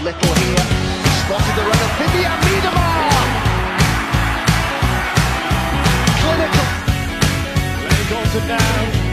Little here, spotted the runner, Vivian Miedemar! Clinical. Lenny Dalton now,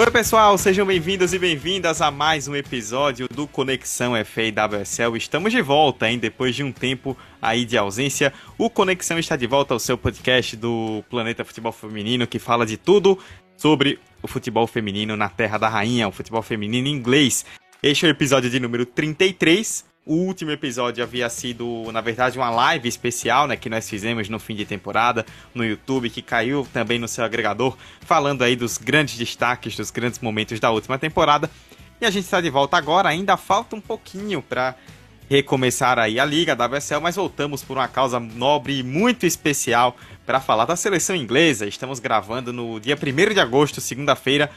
Oi pessoal, sejam bem-vindos e bem-vindas a mais um episódio do Conexão FA e WSL. Estamos de volta, hein? Depois de um tempo aí de ausência, o Conexão está de volta ao seu podcast do Planeta Futebol Feminino que fala de tudo sobre o futebol feminino na Terra da Rainha, o futebol feminino inglês. Este é o episódio de número 33. O último episódio havia sido, na verdade, uma live especial, né, que nós fizemos no fim de temporada no YouTube, que caiu também no seu agregador, falando aí dos grandes destaques, dos grandes momentos da última temporada. E a gente está de volta agora, ainda falta um pouquinho para recomeçar aí a liga da WSL, mas voltamos por uma causa nobre e muito especial para falar da seleção inglesa. Estamos gravando no dia 1 de agosto, segunda-feira,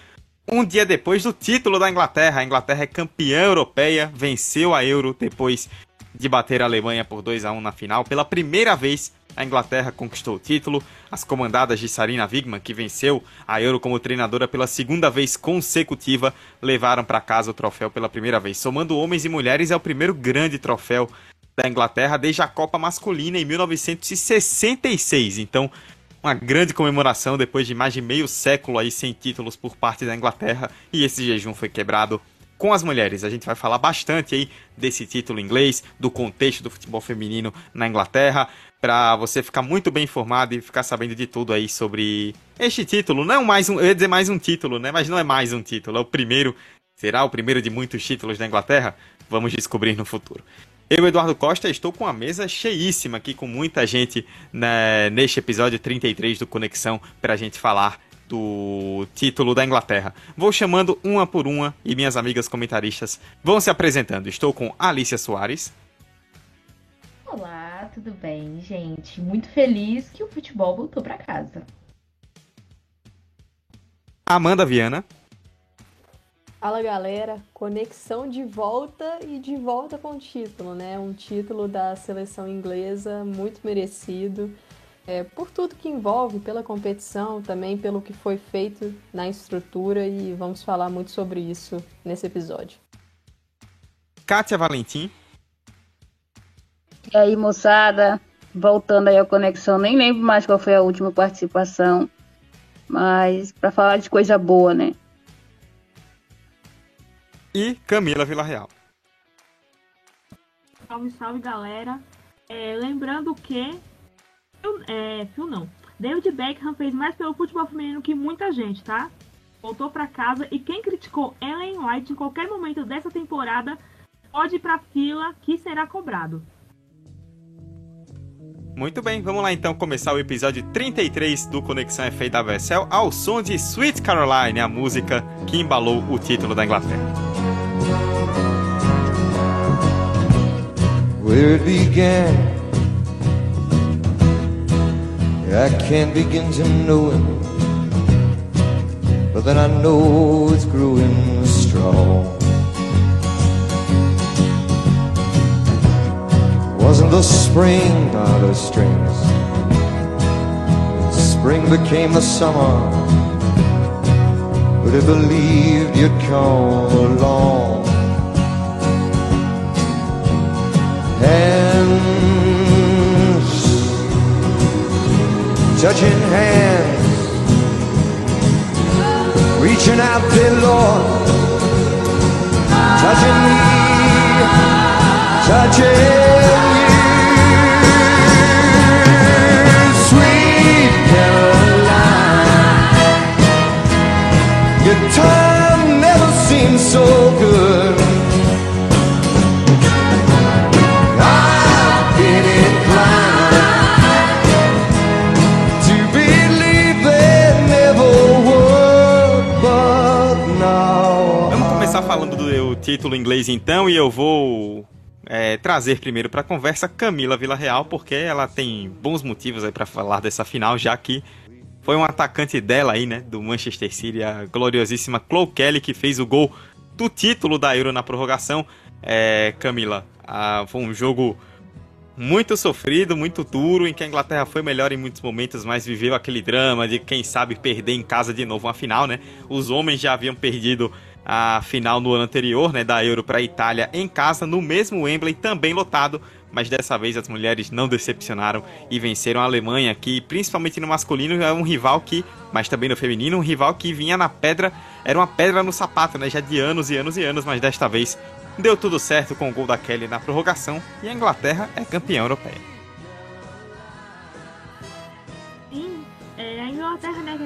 um dia depois do título da Inglaterra. A Inglaterra é campeã europeia, venceu a Euro depois de bater a Alemanha por 2 a 1 na final. Pela primeira vez, a Inglaterra conquistou o título. As comandadas de Sarina Wigman, que venceu a Euro como treinadora pela segunda vez consecutiva, levaram para casa o troféu pela primeira vez. Somando homens e mulheres, é o primeiro grande troféu da Inglaterra desde a Copa Masculina em 1966. Então, uma grande comemoração depois de mais de meio século aí sem títulos por parte da Inglaterra e esse jejum foi quebrado com as mulheres. A gente vai falar bastante aí desse título inglês, do contexto do futebol feminino na Inglaterra, para você ficar muito bem informado e ficar sabendo de tudo aí sobre este título. Não mais um, eu ia dizer mais um título, né? Mas não é mais um título, é o primeiro. Será o primeiro de muitos títulos da Inglaterra? Vamos descobrir no futuro. Eu, Eduardo Costa, estou com a mesa cheíssima aqui, com muita gente né, neste episódio 33 do Conexão, para a gente falar do título da Inglaterra. Vou chamando uma por uma e minhas amigas comentaristas vão se apresentando. Estou com Alicia Soares. Olá, tudo bem, gente? Muito feliz que o futebol voltou para casa. Amanda Viana. Fala galera, conexão de volta e de volta com o título, né? Um título da seleção inglesa muito merecido, é, por tudo que envolve, pela competição, também pelo que foi feito na estrutura e vamos falar muito sobre isso nesse episódio. Kátia Valentim. E aí, moçada, voltando aí à conexão, nem lembro mais qual foi a última participação, mas para falar de coisa boa, né? E Camila Villarreal. Salve, salve, galera. É, lembrando que. É, Phil não. David Beckham fez mais pelo futebol feminino que muita gente, tá? Voltou para casa e quem criticou Ellen White em qualquer momento dessa temporada pode ir pra fila que será cobrado. Muito bem, vamos lá então começar o episódio 33 do Conexão FA da WSL ao som de Sweet Caroline, a música que embalou o título da Inglaterra. Where it began. I can't begin to know it, but then I know it's growing strong. Wasn't the spring out of strings? Spring became the summer. Would have believed you'd come along? Hands, touching hands, reaching out there, Lord, touching me, touching you, sweet Caroline. Your time never seemed so good. Do título inglês então e eu vou é, trazer primeiro para a conversa Camila Villarreal porque ela tem bons motivos aí para falar dessa final já que foi um atacante dela aí, né, do Manchester City, a gloriosíssima Chloe Kelly que fez o gol do título da Euro na prorrogação. É, Camila, ah, foi um jogo muito sofrido, muito duro, em que a Inglaterra foi melhor em muitos momentos, mas viveu aquele drama de quem sabe perder em casa de novo uma final, né? Os homens já haviam perdido a final no ano anterior, né, da Euro para a Itália em casa, no mesmo Wembley, também lotado, mas dessa vez as mulheres não decepcionaram e venceram a Alemanha, que principalmente no masculino é um rival que, mas também no feminino, um rival que vinha na pedra, era uma pedra no sapato, né, já de anos e anos e anos, mas desta vez deu tudo certo com o gol da Kelly na prorrogação e a Inglaterra é campeã europeia.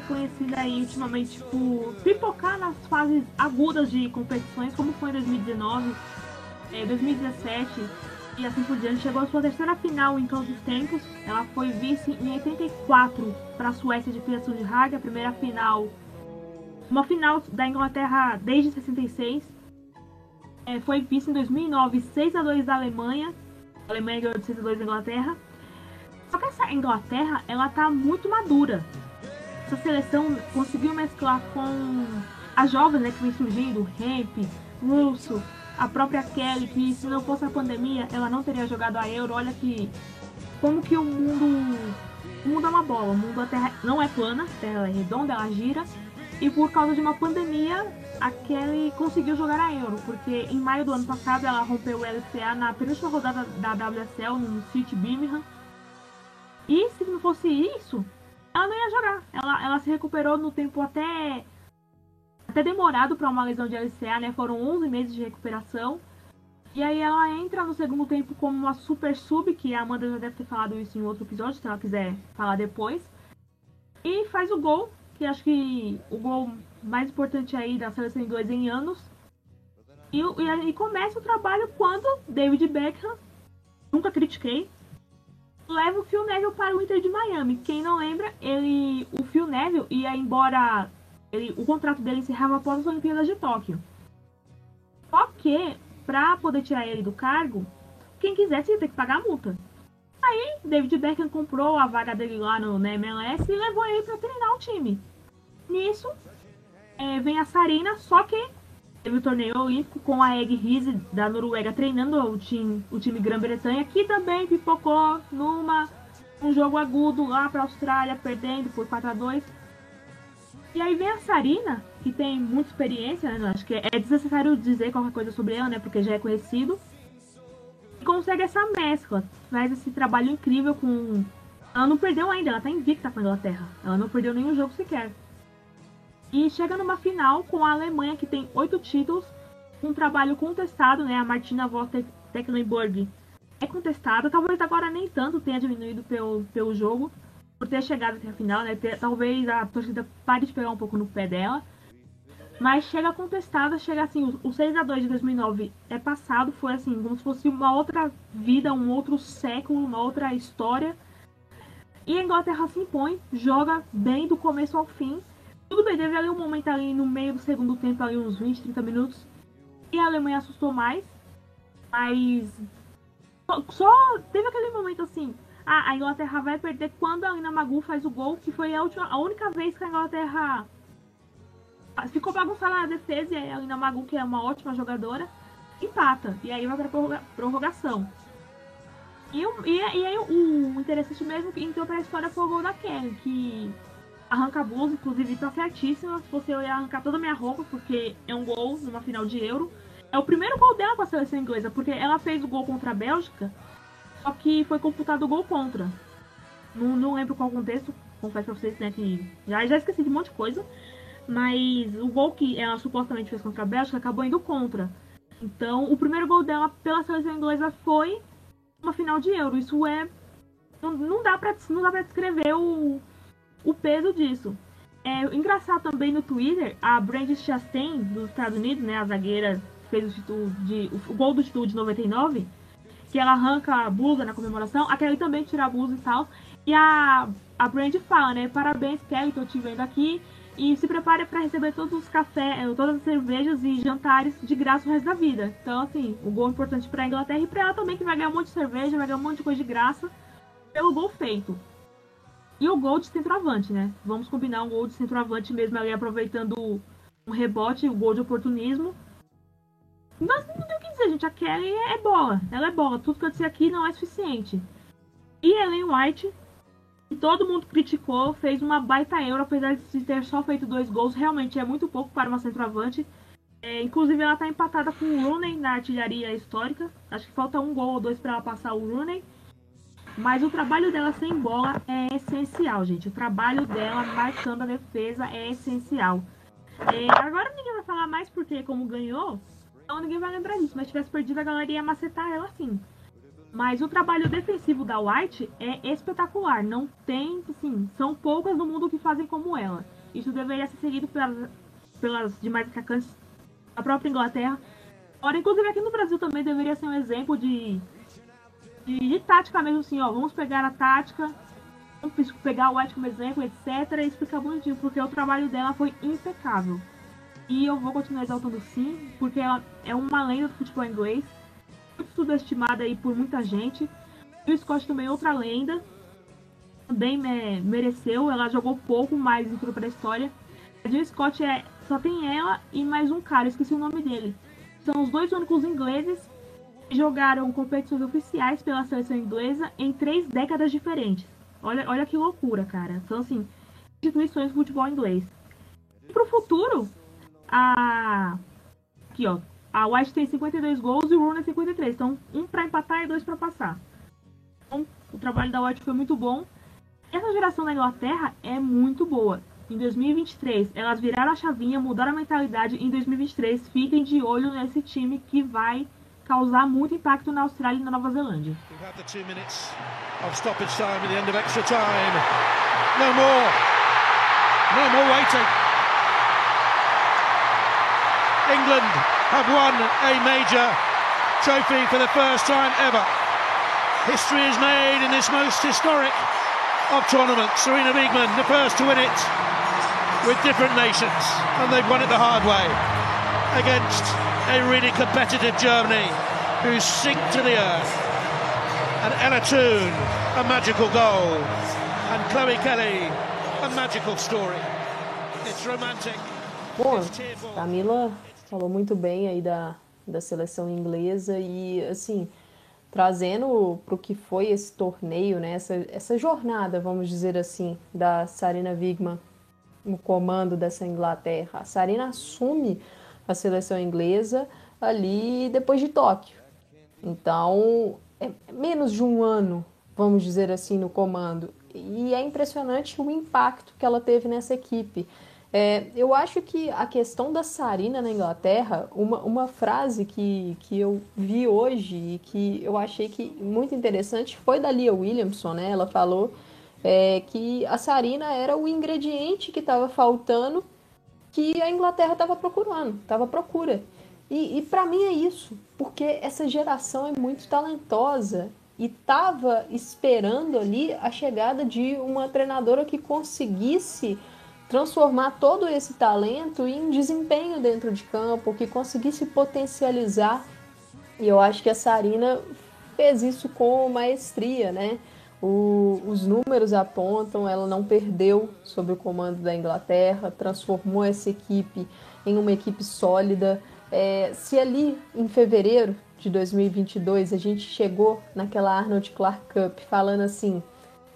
Conhecida aí ultimamente por pipocar nas fases agudas de competições, como foi em 2019, é, 2017 e assim por diante, chegou à sua terceira final em todos os tempos. Ela foi vice em 84 para a Suécia de de Hague, a primeira final, uma final da Inglaterra desde 66. É, foi vice em 2009, 6 a 2 da Alemanha. A Alemanha ganhou de 6 a 2 da Inglaterra. Só que essa Inglaterra, ela tá muito madura. Essa seleção conseguiu mesclar com as jovens, né, que vem surgindo, Hemp, Russo, a própria Kelly, que se não fosse a pandemia, ela não teria jogado a Euro. Olha que como que o mundo o mundo é uma bola, o mundo a Terra não é plana, a Terra é redonda, ela gira. E por causa de uma pandemia, a Kelly conseguiu jogar a Euro, porque em maio do ano passado ela rompeu o LCA na penúltima rodada da WSL no City Birmingham. E se não fosse isso, ela não ia jogar. Ela, ela se recuperou no tempo até até demorado para uma lesão de LCA, né? Foram 11 meses de recuperação. E aí ela entra no segundo tempo como uma super sub, que a Amanda já deve ter falado isso em outro episódio, se ela quiser falar depois. E faz o gol, que acho que o gol mais importante aí da seleção inglesa em anos. E, e, e começa o trabalho quando David Beckham, nunca critiquei, leva o Phil Neville para o Inter de Miami. Quem não lembra, ele, o Phil Neville ia embora, ele, o contrato dele encerrava após as Olimpíadas de Tóquio. Só que, para poder tirar ele do cargo, quem quisesse ia ter que pagar a multa. Aí, David Beckham comprou a vaga dele lá no MLS e levou ele para treinar o time. Nisso, é, vem a Sarina, só que teve o torneio olímpico com a Egg Rize da Noruega treinando o time, o time Grã-Bretanha, que também pipocou numa um jogo agudo lá para a Austrália, perdendo por 4 a 2 E aí vem a Sarina, que tem muita experiência, né? Acho que é desnecessário dizer qualquer coisa sobre ela, né? Porque já é conhecido. E consegue essa mescla, faz esse trabalho incrível com. Ela não perdeu ainda, ela tá invicta com a Inglaterra. Ela não perdeu nenhum jogo sequer. E chega numa final com a Alemanha, que tem oito títulos, um trabalho contestado, né? A Martina Voss Tecklenburg é contestada, talvez agora nem tanto tenha diminuído pelo, pelo jogo, por ter chegado até a final, né? Ter, talvez a torcida pare de pegar um pouco no pé dela. Mas chega contestada, chega assim, o 6 a 2 de 2009 é passado, foi assim, como se fosse uma outra vida, um outro século, uma outra história. E a Inglaterra se impõe, joga bem do começo ao fim, tudo bem, teve ali um momento ali no meio do segundo tempo, ali uns 20, 30 minutos. E a Alemanha assustou mais. Mas. Só teve aquele momento assim. Ah, a Inglaterra vai perder quando a Alina Magu faz o gol, que foi a, última, a única vez que a Inglaterra ficou bagunçada na defesa. E a Alina Magu, que é uma ótima jogadora, empata. E aí vai pra prorrogação. E, e, e aí o, o interessante mesmo que entrou pra história foi o gol da Kelly, que arranca blusa, inclusive tá certíssima. Se fosse eu ia arrancar toda a minha roupa, porque é um gol numa final de Euro. É o primeiro gol dela com a seleção inglesa, porque ela fez o gol contra a Bélgica, só que foi computado o gol contra. Não, não lembro qual contexto, confesso pra vocês, né, que já, já esqueci de um monte de coisa. Mas o gol que ela supostamente fez contra a Bélgica acabou indo contra. Então, o primeiro gol dela pela seleção inglesa foi uma final de Euro. Isso é. Não, não, dá, pra, não dá pra descrever o, o peso disso. É engraçado também no Twitter, a Brandy Chastain, dos Estados Unidos, né, a zagueira fez o, título de, o gol do título de 99, que ela arranca a blusa na comemoração, a Kelly também tira a blusa e tal. E a, a Brandy fala, né, parabéns Kelly, tô te vendo aqui, e se prepare para receber todos os cafés, eh, todas as cervejas e jantares de graça o resto da vida. Então, assim, o gol importante para a Inglaterra e para ela também, que vai ganhar um monte de cerveja, vai ganhar um monte de coisa de graça pelo gol feito. E o gol de centroavante, né? Vamos combinar um gol de centroavante mesmo ali aproveitando um rebote, o um gol de oportunismo. Mas não tem o que dizer, gente. A Kelly é bola. Ela é bola. Tudo que eu disse aqui não é suficiente. E Ellen White, que todo mundo criticou, fez uma baita euro, apesar de ter só feito dois gols. Realmente é muito pouco para uma centroavante. É, inclusive, ela está empatada com o Rooney na artilharia histórica. Acho que falta um gol ou dois para ela passar o Rooney. Mas o trabalho dela sem bola é essencial, gente. O trabalho dela marcando a defesa é essencial. É, agora ninguém vai falar mais porque, como ganhou, então ninguém vai lembrar disso. Mas se tivesse perdido, a galera ia macetar ela sim. Mas o trabalho defensivo da White é espetacular. Não tem, assim, são poucas no mundo que fazem como ela. Isso deveria ser seguido pelas, pelas demais atacantes da própria Inglaterra. Ora, inclusive aqui no Brasil também deveria ser um exemplo de de, de tática mesmo, assim, ó, vamos pegar a tática, vamos pegar o White como exemplo, etc. E explicar bonitinho, porque o trabalho dela foi impecável. E eu vou continuar exaltando sim, porque ela é uma lenda do futebol inglês, muito subestimada aí por muita gente. E o Scott também é outra lenda, também me, mereceu, ela jogou pouco, mas entrou pra história. A Jill Scott é, só tem ela e mais um cara, esqueci o nome dele. São os dois únicos ingleses jogaram competições oficiais pela seleção inglesa em três décadas diferentes. Olha, olha que loucura, cara. São, assim, instituições de futebol inglês. E pro futuro, a... Aqui, ó. A White tem 52 gols e o Rooney 53. Então, um para empatar e dois para passar. Então, o trabalho da White foi muito bom. Essa geração da Inglaterra é muito boa. Em 2023, elas viraram a chavinha, mudaram a mentalidade. Em 2023, fiquem de olho nesse time que vai causar muito impacto na Austrália e na Nova Zelândia. No more. No more waiting. England have won a major trophy for the first time ever. History is made in this most historic of tournaments. Serena Wiegman, the first to win it with different nations, and they've won it the hard way against a really competitive Germany who sink to the earth. And Ella Toon, a magical goal. And Chloe Kelly, a magical story. It's romantic. Bom, Camila falou muito bem aí da, da seleção inglesa e, assim, trazendo para o que foi esse torneio, né, essa, essa jornada, vamos dizer assim, da Sarina Wigman no comando dessa Inglaterra. A Sarina assume a seleção inglesa ali depois de Tóquio. Então, é menos de um ano, vamos dizer assim, no comando. E é impressionante o impacto que ela teve nessa equipe. É, eu acho que a questão da Sarina na Inglaterra, uma, uma frase que, que eu vi hoje e que eu achei que muito interessante foi da Lia Williamson, né? Ela falou é, que a Sarina era o ingrediente que estava faltando que a Inglaterra estava procurando, estava à procura. E, e para mim é isso, porque essa geração é muito talentosa e estava esperando ali a chegada de uma treinadora que conseguisse transformar todo esse talento em desempenho dentro de campo, que conseguisse potencializar. E eu acho que a Sarina fez isso com maestria, né? O, os números apontam, ela não perdeu sob o comando da Inglaterra, transformou essa equipe em uma equipe sólida. É, se ali em fevereiro de 2022 a gente chegou naquela Arnold Clark Cup falando assim: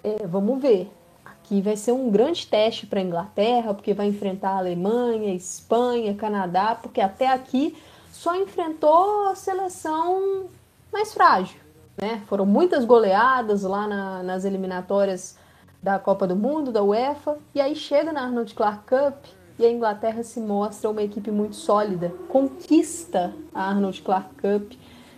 é, vamos ver, aqui vai ser um grande teste para a Inglaterra, porque vai enfrentar a Alemanha, Espanha, Canadá, porque até aqui só enfrentou a seleção mais frágil. Né? Foram muitas goleadas lá na, nas eliminatórias da Copa do Mundo, da UEFA, e aí chega na Arnold Clark Cup e a Inglaterra se mostra uma equipe muito sólida, conquista a Arnold Clark Cup,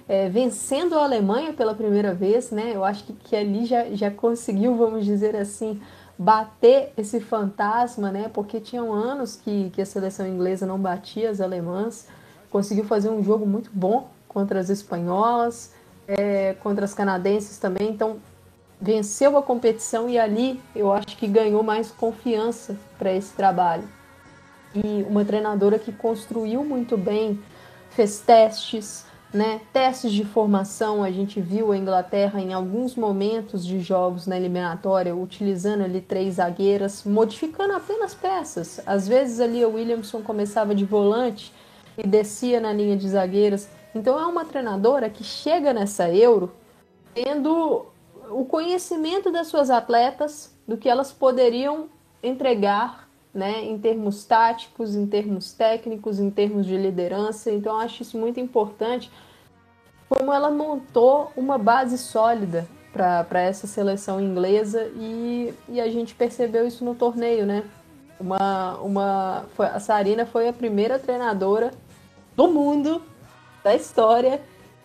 é, vencendo a Alemanha pela primeira vez, né? Eu acho que, que ali já, já conseguiu, vamos dizer assim, bater esse fantasma, né? Porque tinham anos que, que a seleção inglesa não batia as alemãs, conseguiu fazer um jogo muito bom contra as espanholas, é, contra as canadenses também, então venceu a competição e ali eu acho que ganhou mais confiança para esse trabalho e uma treinadora que construiu muito bem, fez testes, né? Testes de formação, a gente viu a Inglaterra em alguns momentos de jogos na eliminatória utilizando ali três zagueiras, modificando apenas peças. Às vezes ali o Williamson começava de volante e descia na linha de zagueiras. Então é uma treinadora que chega nessa Euro tendo o conhecimento das suas atletas, do que elas poderiam entregar, né, em termos táticos, em termos técnicos, em termos de liderança. Então eu acho isso muito importante como ela montou uma base sólida para essa seleção inglesa e, e a gente percebeu isso no torneio, né? Uma, uma, foi, a Sarina foi a primeira treinadora do mundo, da história,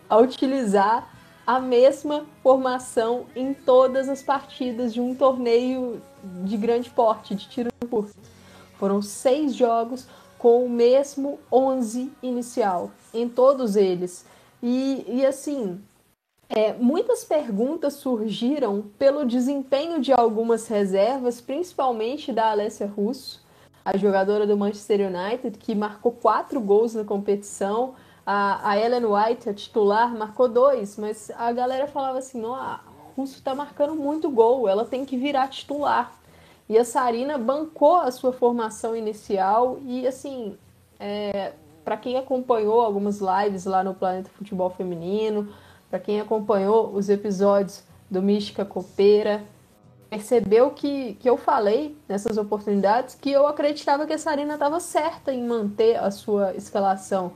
a utilizar a mesma formação em todas as partidas de um torneio de grande porte, de tiro curto. Foram seis jogos com o mesmo 11 inicial, em todos eles. E, e assim, é, muitas perguntas surgiram pelo desempenho de algumas reservas, principalmente da Alessia Russo, a jogadora do Manchester United, que marcou quatro gols na competição. A, a Ellen White, a titular, marcou dois, mas a galera falava assim: não, a Russo está marcando muito gol, ela tem que virar titular. E a Sarina bancou a sua formação inicial e, assim, é, para quem acompanhou algumas lives lá no Planeta Futebol Feminino, para quem acompanhou os episódios do Mística Copeira, percebeu que, que eu falei nessas oportunidades que eu acreditava que a Sarina estava certa em manter a sua escalação,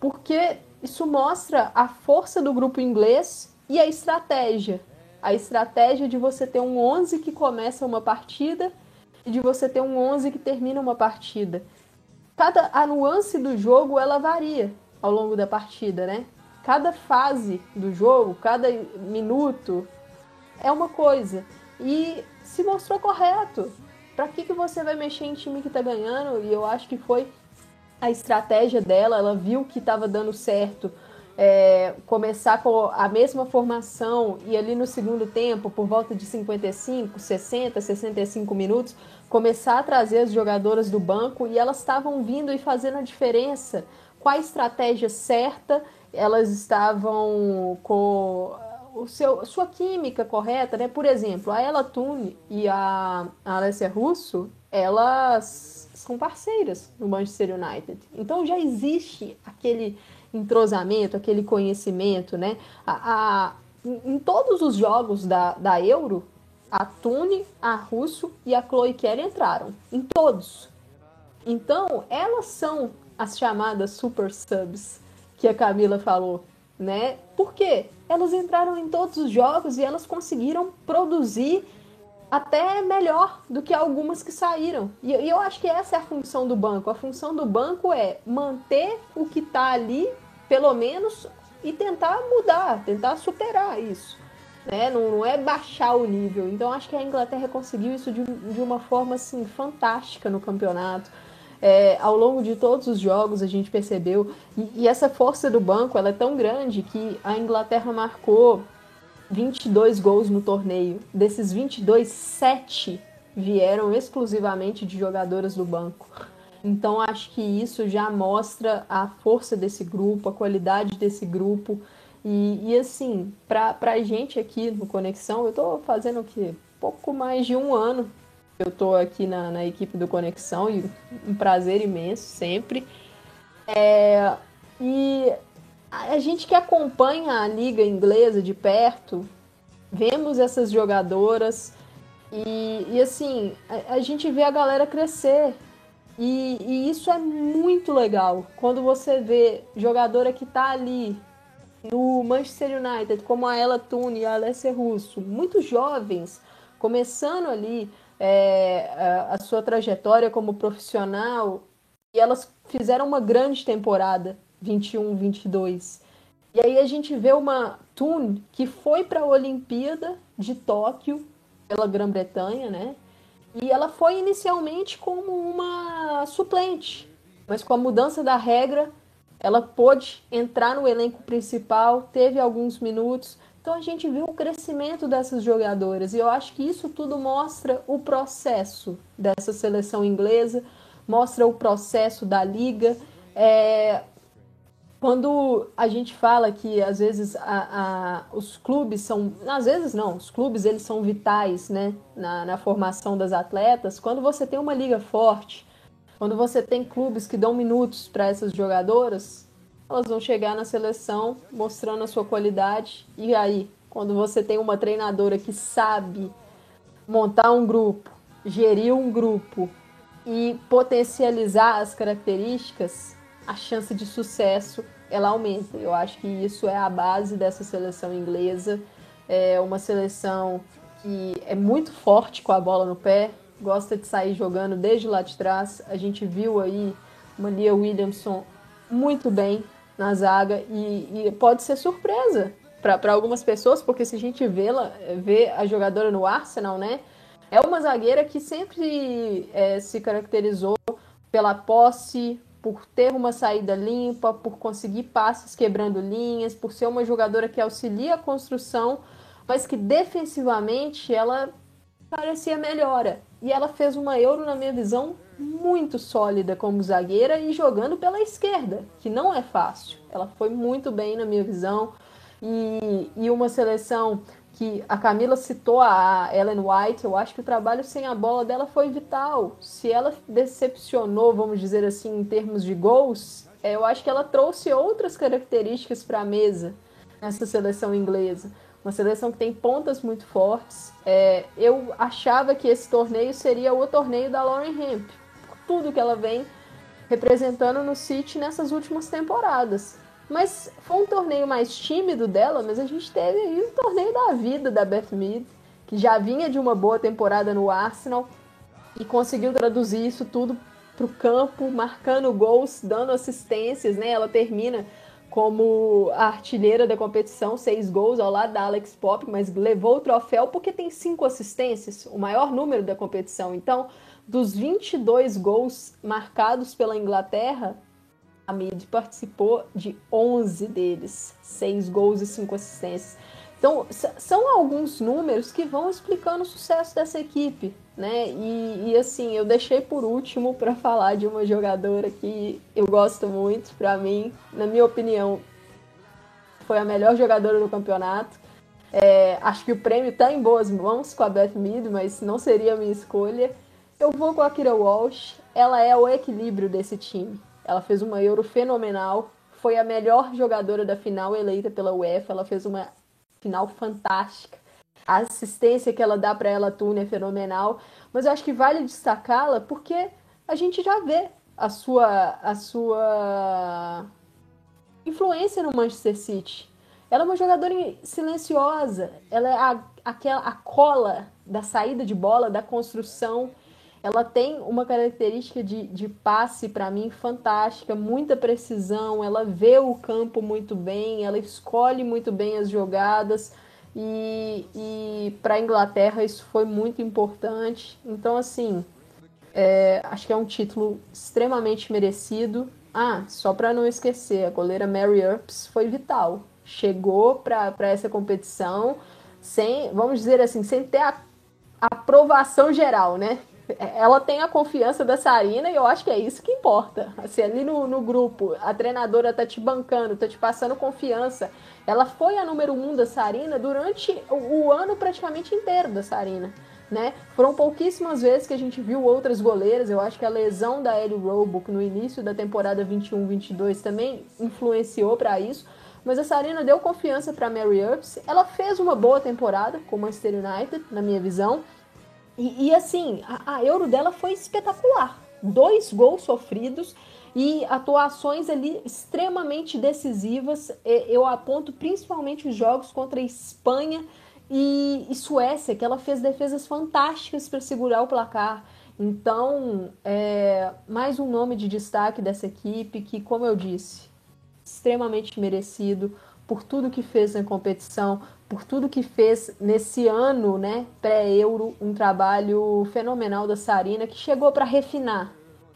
porque isso mostra a força do grupo inglês e a estratégia. A estratégia de você ter um 11 que começa uma partida e de você ter um 11 que termina uma partida. Cada a nuance do jogo ela varia ao longo da partida, né? cada fase do jogo, cada minuto é uma coisa. E se mostrou correto. Para que, que você vai mexer em time que está ganhando? E eu acho que foi a estratégia dela. Ela viu que estava dando certo é, começar com a mesma formação e ali no segundo tempo, por volta de 55, 60, 65 minutos, começar a trazer as jogadoras do banco e elas estavam vindo e fazendo a diferença. Qual a estratégia certa elas estavam com o seu, sua química correta, né? Por exemplo, a Ella Tune e a Alessia Russo, elas são parceiras no Manchester United. Então já existe aquele entrosamento, aquele conhecimento, né? A, a, em todos os jogos da, da Euro, a Tune, a Russo e a Chloe Kelly entraram. Em todos. Então, elas são as chamadas super subs que a Camila falou, né? Por quê? Elas entraram em todos os jogos e elas conseguiram produzir até melhor do que algumas que saíram. E, e eu acho que essa é a função do banco. A função do banco é manter o que está ali, pelo menos, e tentar mudar, tentar superar isso. Né? Não, não, é baixar o nível. Então acho que a Inglaterra conseguiu isso de, de uma forma assim fantástica no campeonato. É, ao longo de todos os jogos a gente percebeu e, e, essa força do banco ela é tão grande que a Inglaterra marcou 22 gols no torneio. Desses 22, 7 vieram exclusivamente de jogadoras do banco. Então acho que isso já mostra a força desse grupo, a qualidade desse grupo. E, e assim, para a gente aqui no Conexão, eu estou fazendo o quê? Pouco mais de um ano eu estou aqui na, na, equipe do Conexão e um prazer imenso sempre. É, e a gente que acompanha a liga inglesa de perto, vemos essas jogadoras e, e assim, a, a, gente vê a galera crescer. E, e, isso é muito legal. Quando você vê jogadora que está ali no Manchester United, como a Ella Tune e a Alessia Russo, muito jovens, começando ali, é, a, a sua trajetória como profissional e elas fizeram uma grande temporada 21, 22. E aí a gente vê uma Toon que foi para a Olimpíada de Tóquio pela Grã-Bretanha, né? E ela foi inicialmente como uma suplente, mas com a mudança da regra, ela pôde entrar no elenco principal, teve alguns minutos, então a gente viu o crescimento dessas jogadoras e eu acho que isso tudo mostra o processo dessa seleção inglesa, mostra o processo da liga. É... Quando a gente fala que às vezes a, a, os clubes são, às vezes não, os clubes eles são vitais, né, na, na formação das atletas. Quando você tem uma liga forte, Quando você tem clubes que dão minutos para essas jogadoras, elas vão chegar na seleção mostrando a sua qualidade. E aí, quando você tem uma treinadora que sabe montar um grupo, gerir um grupo e potencializar as características, a chance de sucesso ela aumenta. Eu acho que isso é a base dessa seleção inglesa. É uma seleção que é muito forte com a bola no pé, gosta de sair jogando desde lá de trás. A gente viu aí Mania Williamson muito bem na zaga e, e pode ser surpresa para algumas pessoas, porque se a gente vê, la vê a jogadora no Arsenal, né? É uma zagueira que sempre é, se caracterizou pela posse, por ter uma saída limpa, por conseguir passes quebrando linhas, por ser uma jogadora que auxilia a construção, mas que defensivamente ela parecia melhora. E ela fez uma Euro, na minha visão, muito sólida como zagueira e jogando pela esquerda, que não é fácil. Ela foi muito bem, na minha visão. E, e uma seleção que a Camila citou a Ellen White, eu acho que o trabalho sem a bola dela foi vital. Se ela decepcionou, vamos dizer assim, em termos de gols, é, eu acho que ela trouxe outras características para a mesa nessa seleção inglesa. Uma seleção que tem pontas muito fortes. É, eu achava que esse torneio seria o torneio da Lauren Hemp, tudo que ela vem representando no City nessas últimas temporadas. Mas foi um torneio mais tímido dela, mas a gente teve aí o torneio da vida da Beth Mead, que já vinha de uma boa temporada no Arsenal e conseguiu traduzir isso tudo para o campo, marcando gols, dando assistências, né? Ela termina como a artilheira da competição, seis gols ao lado da Alex Pop, mas levou o troféu porque tem cinco assistências, o maior número da competição. Então, dos 22 gols marcados pela Inglaterra, a Mid participou de 11 deles, 6 gols e 5 assistências. Então, são alguns números que vão explicando o sucesso dessa equipe, né? E, e assim, eu deixei por último para falar de uma jogadora que eu gosto muito, para mim, na minha opinião, foi a melhor jogadora do campeonato. É, acho que o prêmio está em boas mãos com a Beth Mead, mas não seria a minha escolha. Eu vou com a Kira Walsh, ela é o equilíbrio desse time. Ela fez uma Euro fenomenal, foi a melhor jogadora da final eleita pela UEFA, ela fez uma final fantástica. A assistência que ela dá para ela Tune é fenomenal, mas eu acho que vale destacá-la porque a gente já vê a sua a sua influência no Manchester City. Ela é uma jogadora silenciosa, ela é a, aquela a cola da saída de bola, da construção ela tem uma característica de, de passe, para mim, fantástica, muita precisão. Ela vê o campo muito bem, ela escolhe muito bem as jogadas. E, e para a Inglaterra isso foi muito importante. Então, assim, é, acho que é um título extremamente merecido. Ah, só para não esquecer, a goleira Mary Earps foi vital. Chegou para essa competição sem, vamos dizer assim, sem ter a aprovação geral, né? Ela tem a confiança da Sarina e eu acho que é isso que importa. Assim, ali no, no grupo, a treinadora tá te bancando, tá te passando confiança. Ela foi a número um da Sarina durante o, o ano praticamente inteiro da Sarina. Né? Foram pouquíssimas vezes que a gente viu outras goleiras. Eu acho que a lesão da Ellie Roebuck no início da temporada 21-22 também influenciou para isso. Mas a Sarina deu confiança para Mary Earps. Ela fez uma boa temporada com o Manchester United, na minha visão. E, e assim, a, a Euro dela foi espetacular. Dois gols sofridos e atuações ali extremamente decisivas. Eu aponto principalmente os jogos contra a Espanha e, e Suécia, que ela fez defesas fantásticas para segurar o placar. Então, é, mais um nome de destaque dessa equipe que, como eu disse, extremamente merecido por tudo que fez na competição, por tudo que fez nesse ano, né, pré-euro, um trabalho fenomenal da Sarina que chegou para refinar.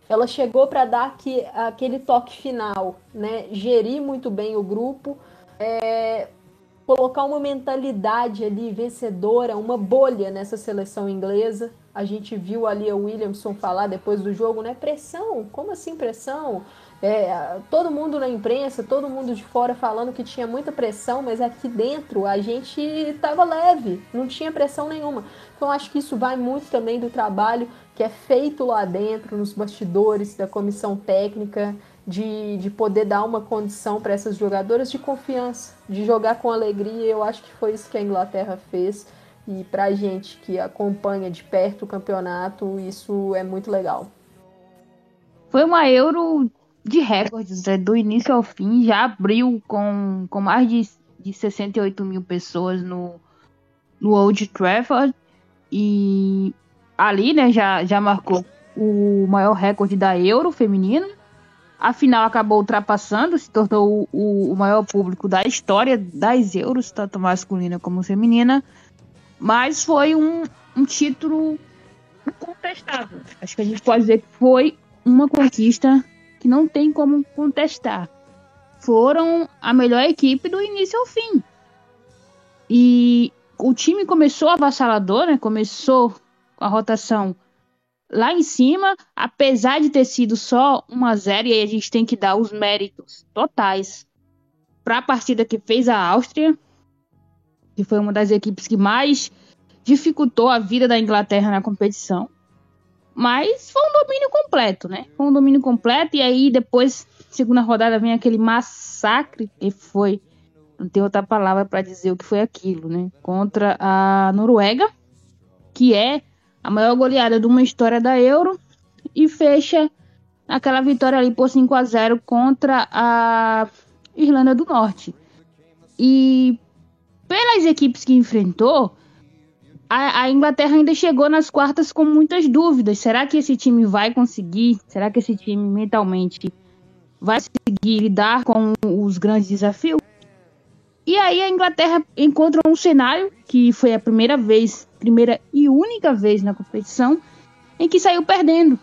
Ela chegou para dar aqui, aquele toque final, né, gerir muito bem o grupo, é, colocar uma mentalidade ali vencedora, uma bolha nessa seleção inglesa. A gente viu ali a Williamson falar depois do jogo, né? Pressão? Como assim pressão? É, todo mundo na imprensa, todo mundo de fora falando que tinha muita pressão, mas aqui dentro a gente estava leve, não tinha pressão nenhuma. Então acho que isso vai muito também do trabalho que é feito lá dentro, nos bastidores da comissão técnica, de, de poder dar uma condição para essas jogadoras de confiança, de jogar com alegria. Eu acho que foi isso que a Inglaterra fez. E para a gente que acompanha de perto o campeonato, isso é muito legal. Foi uma Euro de recordes, né? do início ao fim. Já abriu com, com mais de, de 68 mil pessoas no, no Old Trafford. E ali né, já, já marcou o maior recorde da Euro feminina. A final acabou ultrapassando, se tornou o, o maior público da história das Euros, tanto masculina como feminina. Mas foi um, um título contestável. Acho que a gente pode dizer que foi uma conquista que não tem como contestar. Foram a melhor equipe do início ao fim. E o time começou avassalador, né? Começou com a rotação lá em cima, apesar de ter sido só 1 a 0 e aí a gente tem que dar os méritos totais para a partida que fez a Áustria, que foi uma das equipes que mais dificultou a vida da Inglaterra na competição. Mas foi um domínio completo, né? Foi um domínio completo e aí depois, segunda rodada, vem aquele massacre que foi, não tem outra palavra para dizer o que foi aquilo, né? Contra a Noruega, que é a maior goleada de uma história da Euro e fecha aquela vitória ali por 5 a 0 contra a Irlanda do Norte. E pelas equipes que enfrentou, a, a, Inglaterra ainda chegou nas quartas com muitas dúvidas. Será que esse time vai conseguir? Será que esse time mentalmente vai conseguir lidar com os grandes desafios? E aí a Inglaterra encontra um cenário que foi a primeira vez, primeira e única vez na competição em que saiu perdendo.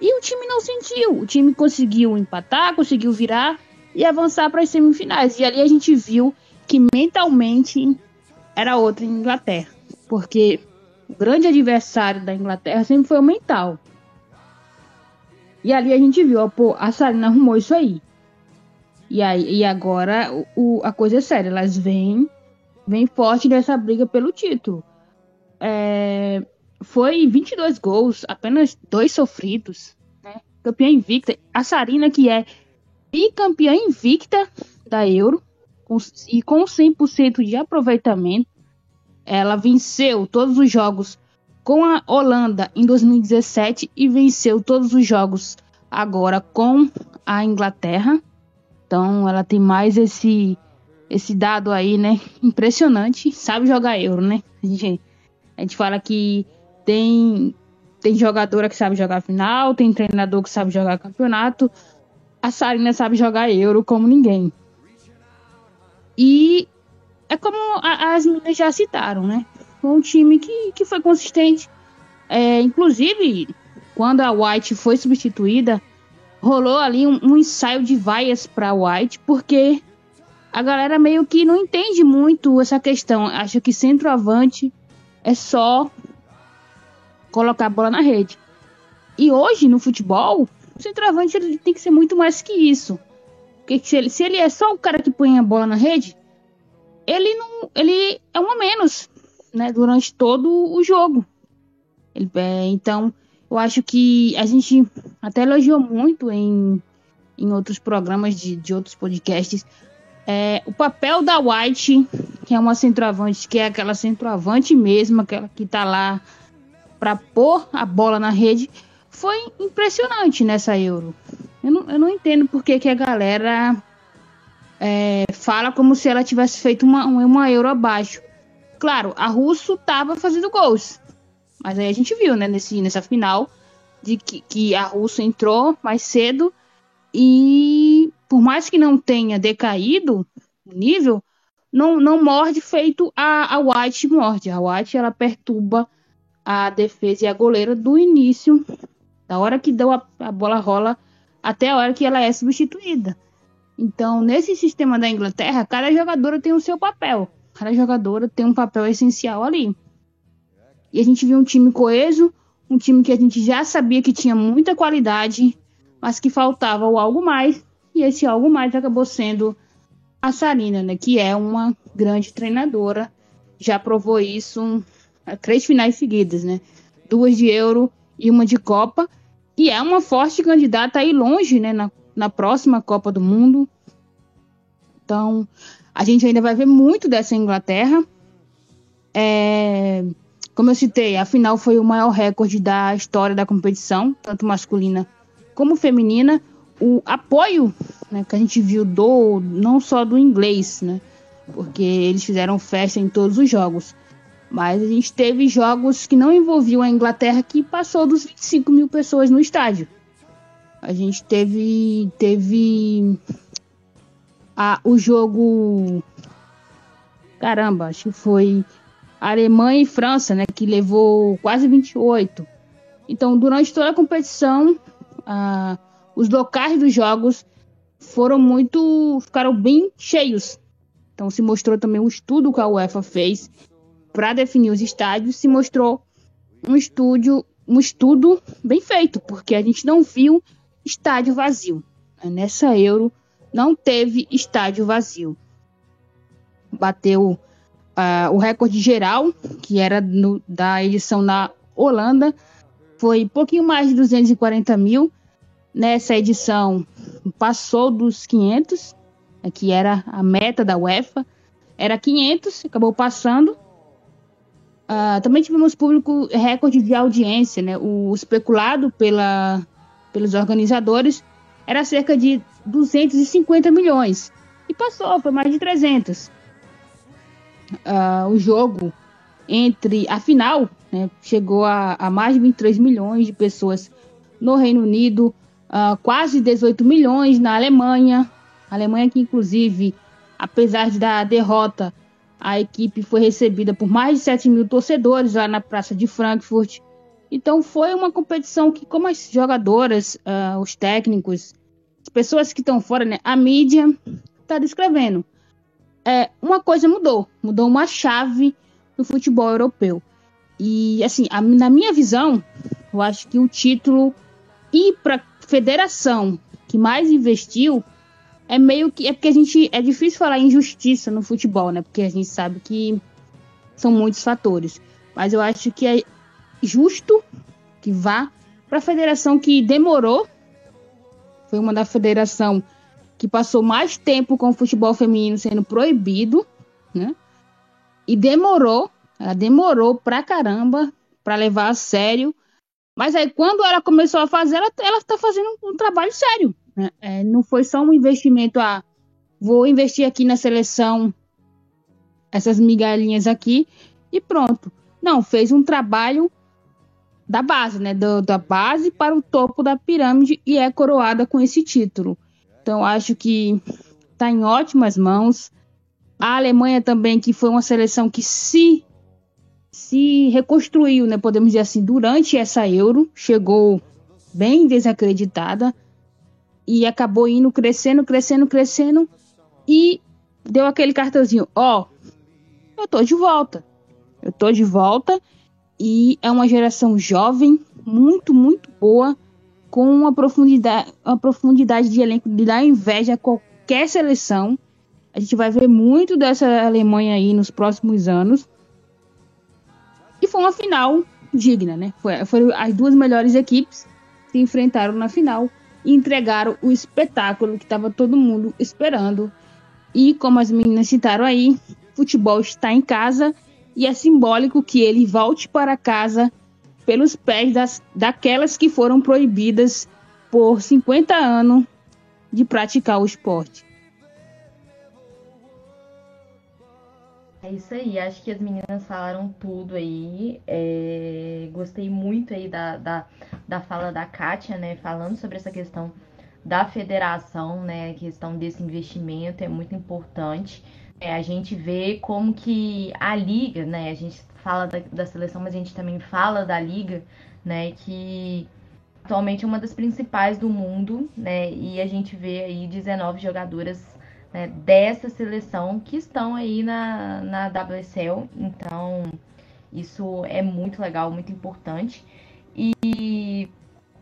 E o time não sentiu. O time conseguiu empatar, conseguiu virar e avançar para as semifinais. E ali a gente viu que mentalmente era outra Inglaterra, porque o grande adversário da Inglaterra sempre foi o mental. E ali a gente viu, ó, pô, a Sarina arrumou isso aí. E, aí, e agora o, a coisa é séria, elas vêm, vêm forte nessa briga pelo título. É, foi 22 gols, apenas dois sofridos. Né? Campeã invicta. A Sarina, que é bicampeã invicta da Euro, e com 100% de aproveitamento. Ela venceu todos os jogos com a Holanda em 2017 e venceu todos os jogos agora com a Inglaterra. Então ela tem mais esse esse dado aí, né? Impressionante. Sabe jogar euro, né? A gente, a gente fala que tem tem jogadora que sabe jogar final, tem treinador que sabe jogar campeonato. A Sarina sabe jogar euro como ninguém. E é como a, as meninas já citaram, né? Foi um time que, que foi consistente. É, inclusive, quando a White foi substituída, rolou ali um, um ensaio de vaias para White, porque a galera meio que não entende muito essa questão. Acha que centroavante é só colocar a bola na rede. E hoje, no futebol, o centroavante ele tem que ser muito mais que isso. Porque se ele, se ele é só o cara que põe a bola na rede, ele não. ele é um a menos, né? Durante todo o jogo. Ele, é, então, eu acho que a gente até elogiou muito em, em outros programas de, de outros podcasts é, o papel da White, que é uma centroavante, que é aquela centroavante mesmo, aquela que tá lá para pôr a bola na rede, foi impressionante nessa Euro. Eu não, eu não entendo por que, que a galera é, fala como se ela tivesse feito uma, uma Euro abaixo. Claro, a Russo tava fazendo gols, mas aí a gente viu, né, nesse, nessa final, de que, que a Rússia entrou mais cedo e por mais que não tenha decaído o nível, não, não morde feito a, a White morde. A White ela perturba a defesa e a goleira do início, da hora que deu a, a bola rola até a hora que ela é substituída. Então, nesse sistema da Inglaterra, cada jogadora tem o seu papel. Cada jogadora tem um papel essencial ali. E a gente viu um time coeso, um time que a gente já sabia que tinha muita qualidade, mas que faltava o algo mais, e esse algo mais acabou sendo a Sarina, né, que é uma grande treinadora, já provou isso em três finais seguidas, né, duas de Euro e uma de Copa, e é uma forte candidata aí longe, né, na, na próxima Copa do Mundo. Então, a gente ainda vai ver muito dessa Inglaterra. É, como eu citei, a final foi o maior recorde da história da competição, tanto masculina como feminina. O apoio né, que a gente viu do não só do inglês, né, porque eles fizeram festa em todos os jogos, mas a gente teve jogos que não envolviam a Inglaterra que passou dos 25 mil pessoas no estádio. A gente teve teve a, o jogo caramba, acho que foi Alemanha e França, né, que levou quase 28. Então, durante toda a competição, os locais dos jogos foram muito. ficaram bem cheios. Então, se mostrou também um estudo que a UEFA fez para definir os estádios, se mostrou um estúdio, um estudo bem feito, porque a gente não viu estádio vazio. Nessa Euro não teve estádio vazio. Bateu uh, o recorde geral, que era no, da edição na Holanda, foi pouquinho mais de 240 mil. Nessa edição passou dos 500, né, que era a meta da UEFA. Era 500, acabou passando. Uh, também tivemos público recorde de audiência, né? O especulado pela, pelos organizadores era cerca de 250 milhões. E passou, foi mais de 300 uh, o jogo entre a final, né, chegou a, a, mais de 23 milhões de pessoas no Reino Unido, uh, quase 18 milhões na Alemanha. A Alemanha que inclusive, apesar da derrota, a equipe foi recebida por mais de 7 mil torcedores lá na Praça de Frankfurt. Então foi uma competição que, como as jogadoras, uh, os técnicos, as pessoas que estão fora, né, a mídia está descrevendo é, uma coisa mudou. Mudou uma chave no futebol europeu. E, assim, a, na minha visão, eu acho que o título ir para federação que mais investiu é meio que. É porque a gente. É difícil falar injustiça no futebol, né? Porque a gente sabe que são muitos fatores. Mas eu acho que é justo que vá para a federação que demorou. Foi uma da federação que passou mais tempo com o futebol feminino sendo proibido, né? E demorou, ela demorou pra caramba para levar a sério. Mas aí quando ela começou a fazer, ela, ela tá fazendo um, um trabalho sério. Né? É, não foi só um investimento a ah, vou investir aqui na seleção essas migalhinhas aqui e pronto. Não, fez um trabalho da base, né? Do, da base para o topo da pirâmide e é coroada com esse título. Então acho que está em ótimas mãos. A Alemanha também, que foi uma seleção que se se reconstruiu, né, podemos dizer assim, durante essa Euro, chegou bem desacreditada e acabou indo crescendo, crescendo, crescendo e deu aquele cartãozinho, ó, oh, eu tô de volta. Eu tô de volta e é uma geração jovem, muito, muito boa com uma profundidade, uma profundidade de elenco de dar inveja a qualquer seleção. A gente vai ver muito dessa Alemanha aí nos próximos anos. E foi uma final digna, né? Foi, foram as duas melhores equipes se enfrentaram na final e entregaram o espetáculo que estava todo mundo esperando. E como as meninas citaram aí, futebol está em casa e é simbólico que ele volte para casa pelos pés das, daquelas que foram proibidas por 50 anos de praticar o esporte. É isso aí, acho que as meninas falaram tudo aí. É... Gostei muito aí da, da, da fala da Kátia, né? Falando sobre essa questão da federação, né? A questão desse investimento é muito importante. É, a gente vê como que a liga, né? A gente fala da, da seleção, mas a gente também fala da liga, né? Que atualmente é uma das principais do mundo, né? E a gente vê aí 19 jogadoras né, dessa seleção que estão aí na, na WSL. Então, isso é muito legal, muito importante. E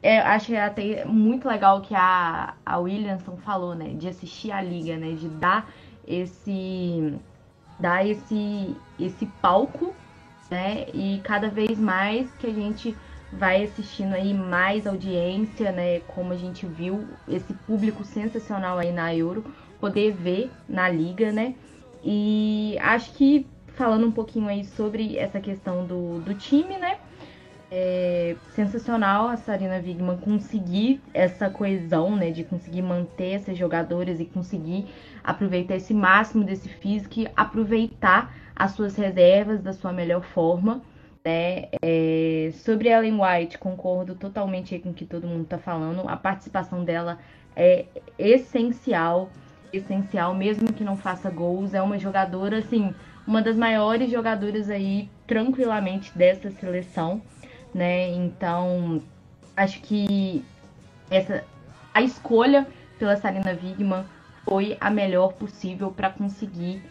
é, acho até muito legal que a, a Williamson falou, né? De assistir a liga, né? De dar esse dar esse esse palco, né? E cada vez mais que a gente vai assistindo aí mais audiência, né? Como a gente viu esse público sensacional aí na Euro, poder ver na liga, né? E acho que falando um pouquinho aí sobre essa questão do, do time, né? É sensacional a Sarina Wigman conseguir essa coesão, né? De conseguir manter esses jogadores e conseguir aproveitar esse máximo desse físico e aproveitar as suas reservas da sua melhor forma. Né? É, sobre Ellen White, concordo totalmente com o que todo mundo está falando. A participação dela é essencial, essencial, mesmo que não faça gols. É uma jogadora, assim, uma das maiores jogadoras aí, tranquilamente, dessa seleção, né? Então, acho que essa a escolha pela Sarina Wigman foi a melhor possível para conseguir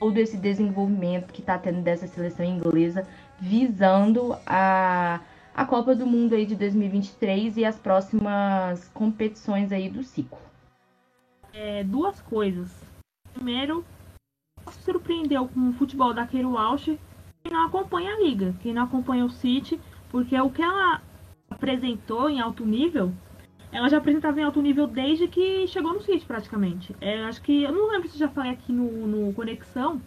todo esse desenvolvimento que está tendo dessa seleção inglesa, visando a, a Copa do Mundo aí de 2023 e as próximas competições aí do ciclo. É, duas coisas. Primeiro, surpreendeu com o futebol da Keiro Walsh, quem não acompanha a liga, quem não acompanha o City, porque o que ela apresentou em alto nível, ela já apresentava em alto nível desde que chegou no City, praticamente. É, acho que, eu não lembro se já falei aqui no, no Conexão,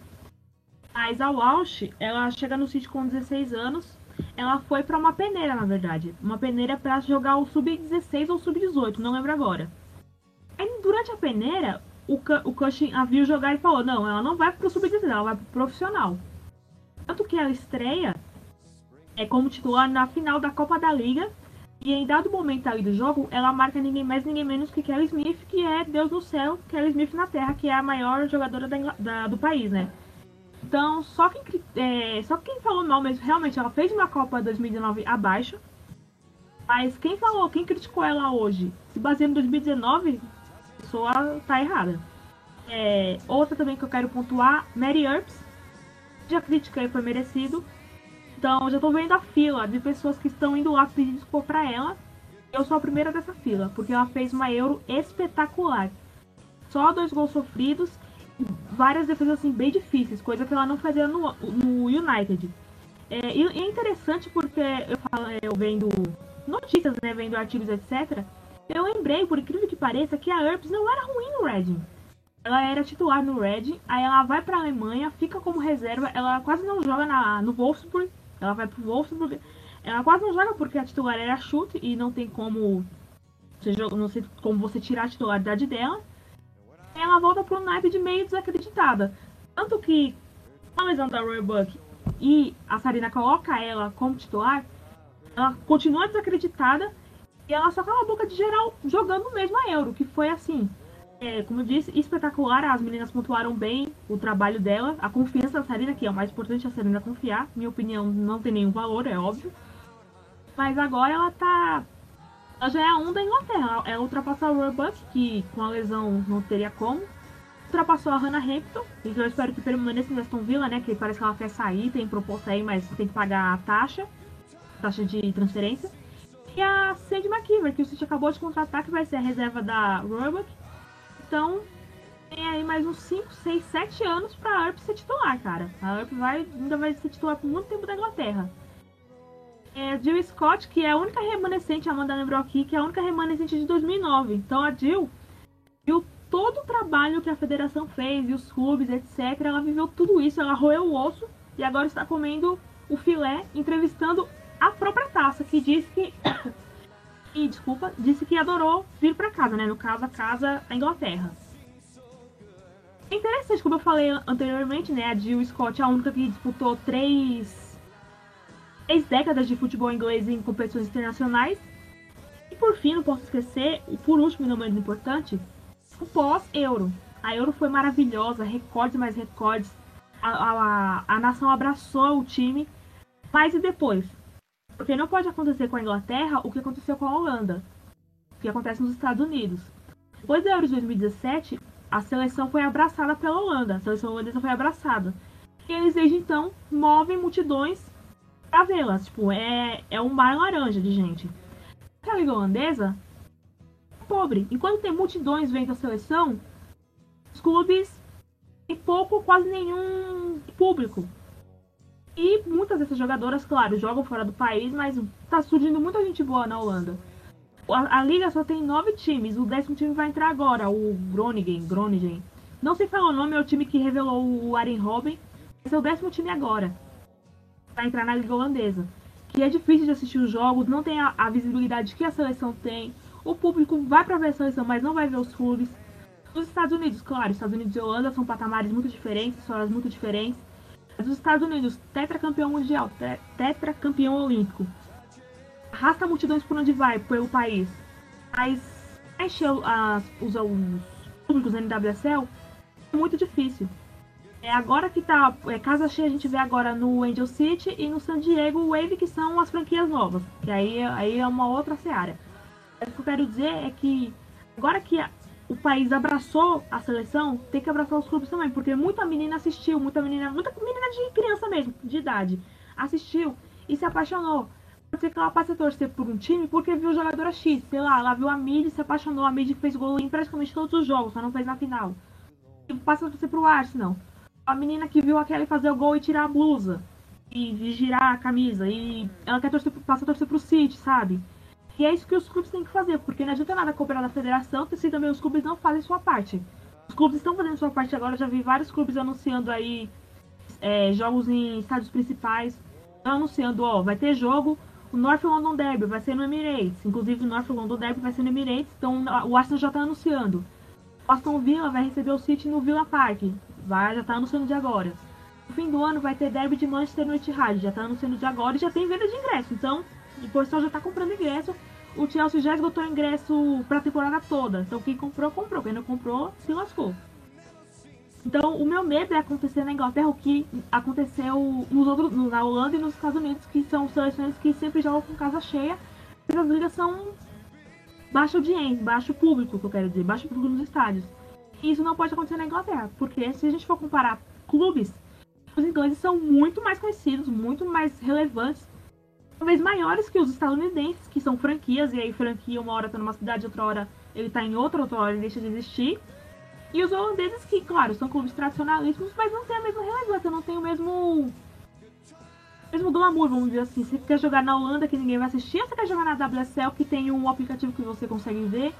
mas a Walsh, ela chega no City com 16 anos, ela foi para uma peneira, na verdade. Uma peneira para jogar o Sub-16 ou Sub-18, não lembro agora. Aí, durante a peneira, o, o Cushing a viu jogar e falou: não, ela não vai pro Sub-16, ela vai pro profissional. Tanto que ela estreia é como titular na final da Copa da Liga. E em dado momento ali do jogo, ela marca ninguém mais, ninguém menos que Kelly Smith, que é Deus no céu, Kelly Smith na terra, que é a maior jogadora da, da, do país, né? Então, só quem, é, só quem falou mal mesmo, realmente, ela fez uma Copa 2019 abaixo. Mas quem falou, quem criticou ela hoje, se baseando em 2019, a pessoa tá errada. É, outra também que eu quero pontuar, Mary Earps. Já critiquei, foi merecido. Então, já tô vendo a fila de pessoas que estão indo lá pedir desculpa pra ela. Eu sou a primeira dessa fila, porque ela fez uma Euro espetacular. Só dois gols sofridos várias defesas assim bem difíceis, coisa que ela não fazia no, no United. É, e é interessante porque eu, falo, eu vendo notícias, né, vendo artigos, etc. Eu lembrei, por incrível que pareça, que a Herbs não era ruim no Reading. Ela era titular no Reading, aí ela vai pra Alemanha, fica como reserva, ela quase não joga na, no Wolfsburg, ela vai pro Wolfsburg, ela quase não joga porque a titular era chute e não tem como não sei como você tirar a titularidade dela ela volta pro naipe de meio desacreditada. Tanto que a lesão da Roy Buck e a Sarina coloca ela como titular, ela continua desacreditada e ela só cala a boca de geral jogando mesmo a Euro, que foi assim. É, como eu disse, espetacular. As meninas pontuaram bem o trabalho dela, a confiança da Sarina, que é o mais importante a Sarina confiar. Minha opinião não tem nenhum valor, é óbvio. Mas agora ela tá ela já é a 1 da Inglaterra. Ela ultrapassou a Roebuck, que com a lesão não teria como. Ultrapassou a Hannah Hampton, que eu espero que permaneça no Aston Villa, né? Que parece que ela quer sair, tem proposta aí, mas tem que pagar a taxa. Taxa de transferência. E a Sandy McKeever, que o City acabou de contratar, que vai ser a reserva da Roebuck. Então, tem aí mais uns 5, 6, 7 anos pra Earp ser titular, cara. A Earp vai, ainda vai ser titular por muito tempo da Inglaterra é Jill Scott, que é a única remanescente, a Amanda lembrou aqui, que é a única remanescente de 2009. Então a Jill viu todo o trabalho que a federação fez, e os clubes, etc. Ela viveu tudo isso, ela roeu o osso e agora está comendo o filé, entrevistando a própria taça, que disse que. E, desculpa, disse que adorou vir para casa, né? No caso, a casa da Inglaterra. É interessante, como eu falei anteriormente, né? A Jill Scott é a única que disputou três três décadas de futebol inglês em competições internacionais. E por fim, não posso esquecer, por último e não menos importante, o pós-Euro. A Euro foi maravilhosa, recordes mais recordes. A, a, a nação abraçou o time. Mas e depois? Porque não pode acontecer com a Inglaterra o que aconteceu com a Holanda. O que acontece nos Estados Unidos. Depois da Euro de 2017, a seleção foi abraçada pela Holanda. A seleção holandesa foi abraçada. E eles desde então movem multidões pra vê-las. Tipo, é, é um mar laranja de gente. a Liga Holandesa é pobre. Enquanto tem multidões vendo a seleção, os clubes têm pouco, quase nenhum público. E muitas dessas jogadoras, claro, jogam fora do país, mas tá surgindo muita gente boa na Holanda. A, a liga só tem nove times, o décimo time vai entrar agora, o Groningen, Groningen. Não sei falar o nome, é o time que revelou o Arjen Robben. Esse é o décimo time agora. Vai entrar na liga holandesa. Que é difícil de assistir os jogos, não tem a, a visibilidade que a seleção tem. O público vai para ver a seleção, mas não vai ver os clubes. Os Estados Unidos, claro, Estados Unidos e Holanda são patamares muito diferentes, histórias muito diferentes. Mas os Estados Unidos, tetracampeão mundial, tetracampeão olímpico, arrasta multidões por onde vai, pelo país. Mas encher as, os, os públicos da NWSL é muito difícil. É agora que tá. É, casa cheia a gente vê agora no Angel City e no San Diego Wave, que são as franquias novas. Que aí, aí é uma outra seara. O que eu quero dizer é que agora que o país abraçou a seleção, tem que abraçar os clubes também, porque muita menina assistiu, muita menina, muita menina de criança mesmo, de idade, assistiu e se apaixonou. Pode ser que ela passe a torcer por um time porque viu jogadora X, sei lá, ela viu a Mid se apaixonou, a Mid fez gol em praticamente todos os jogos, só não fez na final. E passa a torcer pro Arsenal. A menina que viu a Kelly fazer o gol e tirar a blusa. E, girar a camisa. E ela quer torcer, passa a torcer pro City, sabe? E é isso que os clubes têm que fazer, porque não adianta nada cobrar da federação se também os clubes não fazem sua parte. Os clubes estão fazendo sua parte agora, já vi vários clubes anunciando aí é, jogos em estádios principais. Anunciando, ó, vai ter jogo, o North London Derby vai ser no Emirates. Inclusive o North London Derby vai ser no Emirates, então o Arsenal já está anunciando. O Aston Villa vai receber o City no Villa Park. Vai, já está anunciando de agora. No fim do ano vai ter Derby de Manchester no Etihad, já está anunciando de agora e já tem venda de ingresso. Então, o pessoal já está comprando ingresso o Chelsea já esgotou ingresso para a temporada toda. Então quem comprou, comprou. Quem não comprou, se lascou. Então o meu medo é acontecer na Inglaterra o que aconteceu nos outros, na Holanda e nos Estados Unidos, que são seleções que sempre jogam com casa cheia. As ligas são baixo audiência, baixo público, que eu quero dizer, baixo público nos estádios. E isso não pode acontecer na Inglaterra, porque se a gente for comparar clubes, os ingleses são muito mais conhecidos, muito mais relevantes talvez maiores que os estadunidenses, que são franquias, e aí franquia uma hora tá numa cidade, outra hora ele tá em outra, outra hora ele deixa de existir. E os holandeses que, claro, são clubes tradicionalíssimos, mas não tem a mesma relevância, não tem o mesmo mesmo glamour, vamos dizer assim. Você quer jogar na Holanda que ninguém vai assistir, ou você quer jogar na WSL que tem um aplicativo que você consegue ver,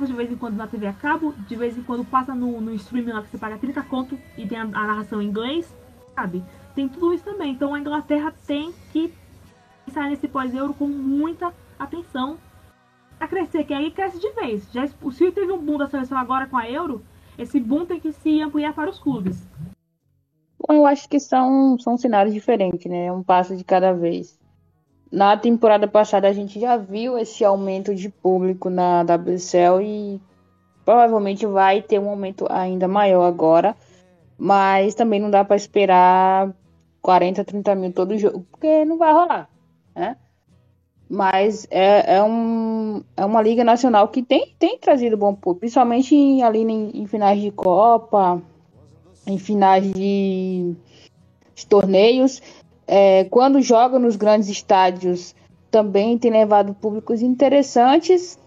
de vez em quando na TV a cabo, de vez em quando passa no, no streaming lá que você paga 30 conto e tem a, a narração em inglês, sabe? Tem tudo isso também. Então a Inglaterra tem que pensar nesse pós-euro com muita atenção para crescer, que aí cresce de vez. Já, Sil teve um boom da seleção agora com a Euro, esse boom tem que se ampliar para os clubes. Bom, eu acho que são, são cenários diferentes, né? Um passo de cada vez. Na temporada passada a gente já viu esse aumento de público na WCL e provavelmente vai ter um aumento ainda maior agora, mas também não dá para esperar 40, 30 mil todo jogo, porque não vai rolar né? Mas é, é, um, é uma liga nacional que tem, tem trazido bom público, principalmente em, ali em, em, finais de Copa, em finais de, de torneios. É, quando joga nos grandes estádios, também tem levado públicos interessantes.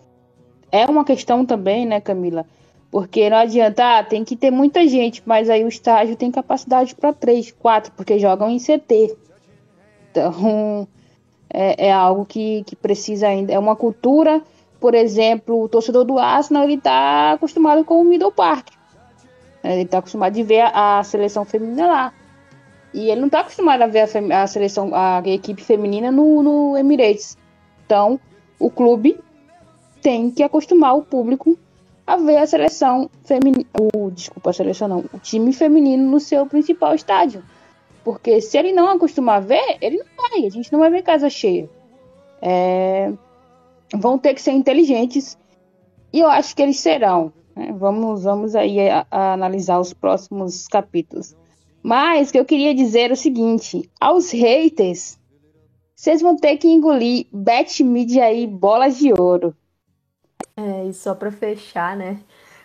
É uma questão também, né, Camila? Porque não adianta, ah, tem que ter muita gente, mas aí o estádio tem capacidade para três, quatro, porque jogam em CT. Então, é, é algo que, que precisa ainda. É uma cultura, por exemplo, o torcedor do Arsenal ele está acostumado com o Middle Park. Ele está acostumado de ver a, a, seleção feminina lá. E ele não está acostumado a ver a, a, seleção, a equipe feminina no, no Emirates. Então, o clube tem que acostumar o público a ver a seleção feminina. Desculpa, a seleção não. O time feminino no seu principal estádio. Porque se ele não acostumar a ver, ele não A gente não vai ver casa cheia. É... Vão ter que ser inteligentes. E eu acho que eles serão. Né? Vamos, vamos aí a, a analisar os próximos capítulos. Mas que eu queria dizer é o seguinte: aos haters, vocês vão ter que engolir Bet Media aí, bolas de ouro. É, e só para fechar, né,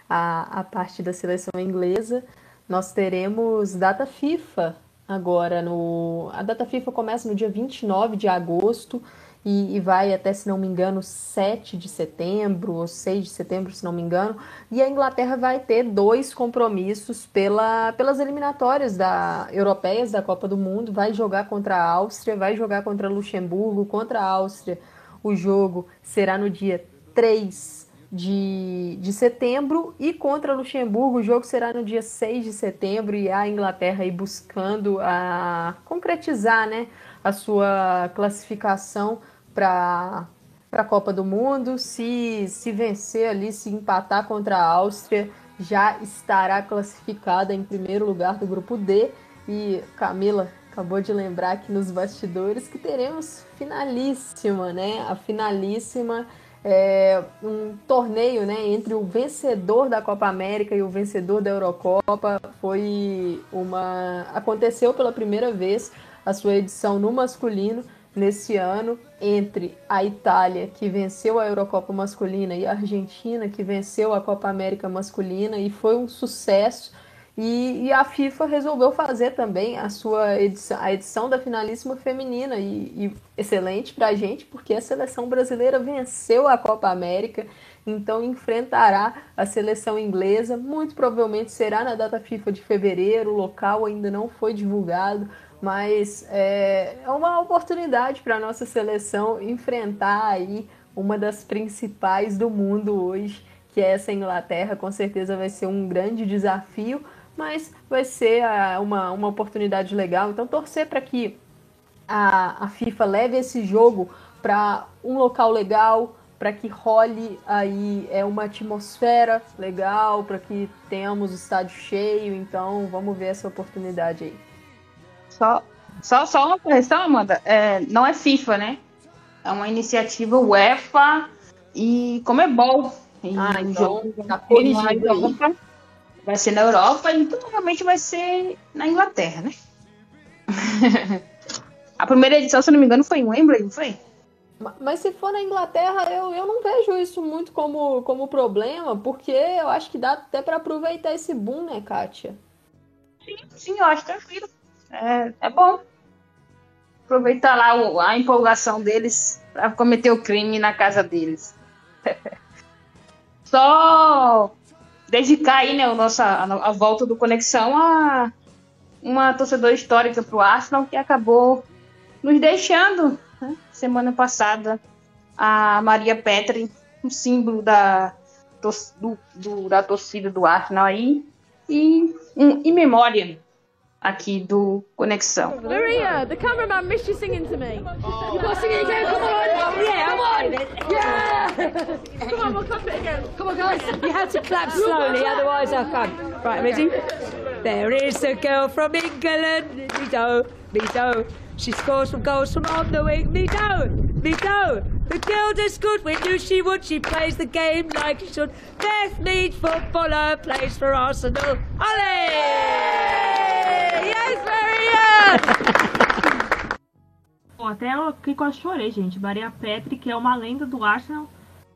a, a parte da seleção inglesa, nós teremos data FIFA agora no. A data FIFA começa no dia 29 de agosto e, e, vai até, se não me engano, 7 de setembro ou 6 de setembro, se não me engano. E a Inglaterra vai ter dois compromissos pela, pelas eliminatórias da, europeias da Copa do Mundo. Vai jogar contra a Áustria, vai jogar contra Luxemburgo. Contra a Áustria, o jogo será no dia 3 de, de setembro e contra Luxemburgo o jogo será no dia 6 de setembro e a Inglaterra aí buscando a concretizar né, a sua classificação para a Copa do Mundo. Se, se vencer ali, se empatar contra a Áustria, já estará classificada em primeiro lugar do grupo D. E Camila acabou de lembrar aqui nos bastidores que teremos finalíssima, né? A finalíssima é um torneio né, entre o vencedor da Copa América e o vencedor da Eurocopa. Foi uma. aconteceu pela primeira vez a sua edição no masculino nesse ano entre a Itália, que venceu a Eurocopa masculina, e a Argentina, que venceu a Copa América masculina, e foi um sucesso. E, e a FIFA resolveu fazer também a sua edição, a edição da finalíssima feminina, e, e excelente para a gente, porque a seleção brasileira venceu a Copa América, então enfrentará a seleção inglesa, muito provavelmente será na data FIFA de fevereiro, o local ainda não foi divulgado, mas é, é uma oportunidade para a nossa seleção enfrentar aí uma das principais do mundo hoje, que é essa Inglaterra. Com certeza vai ser um grande desafio, mas vai ser ah, uma, uma oportunidade legal. Então, torcer para que a, a FIFA leve esse jogo para um local legal, para que role aí é uma atmosfera legal, para que tenhamos o estádio cheio. Então, vamos ver essa oportunidade aí. Só, só, só uma correção, Amanda. É, não é FIFA, né? É uma iniciativa UEFA e Comebol. E ah, então jogo tá vai ser na Europa e provavelmente vai ser na Inglaterra, né? A primeira edição, se não me engano, foi em Wembley, não foi? Mas se for na Inglaterra, eu, eu não vejo isso muito como, como problema, porque eu acho que dá até para aproveitar esse boom, né, Kátia? Sim, sim, eu acho tranquilo. É, é bom. Aproveitar lá o, a empolgação deles para cometer o crime na casa deles. Só dedicar aí, né, a, nossa, a, a volta do Conexão a uma torcedora histórica para o Arsenal que acabou nos deixando né, semana passada. A Maria Petri, um símbolo da, do, do, da torcida do Arsenal aí, e um, em memória aqui do Conexão. Maria, the cameraman missed you singing to me. Oh. You got to sing it again, come on! Oh, yeah, come on! Yeah! come on, we'll clap it again. Come on, guys. You have to clap slowly, otherwise I can't. Right, ready? There is a girl from England, me do, me do. She scores some goals from on the wing, me do, me do. The girl does good we knew she would. She plays the game like she should. Beth Mead, footballer, plays for Arsenal. Ollie! Até eu, que quase chorei, gente. Maria Petri, que é uma lenda do Arsenal.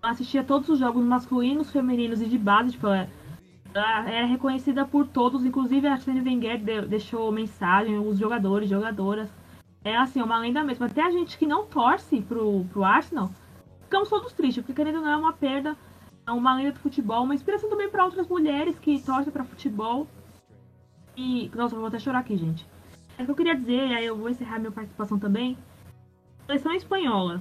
Assistia todos os jogos masculinos, femininos e de base. Tipo, ela, era reconhecida por todos, inclusive a Arsene Wenger deixou mensagem, os jogadores, jogadoras. É assim, uma lenda mesmo. Até a gente que não torce pro, pro Arsenal, ficamos todos tristes, porque querendo ou não é uma perda, é uma lenda do futebol, uma inspiração também para outras mulheres que torcem para futebol. E. Nossa, vou até chorar aqui, gente. É o que eu queria dizer, aí eu vou encerrar minha participação também. Seleção espanhola.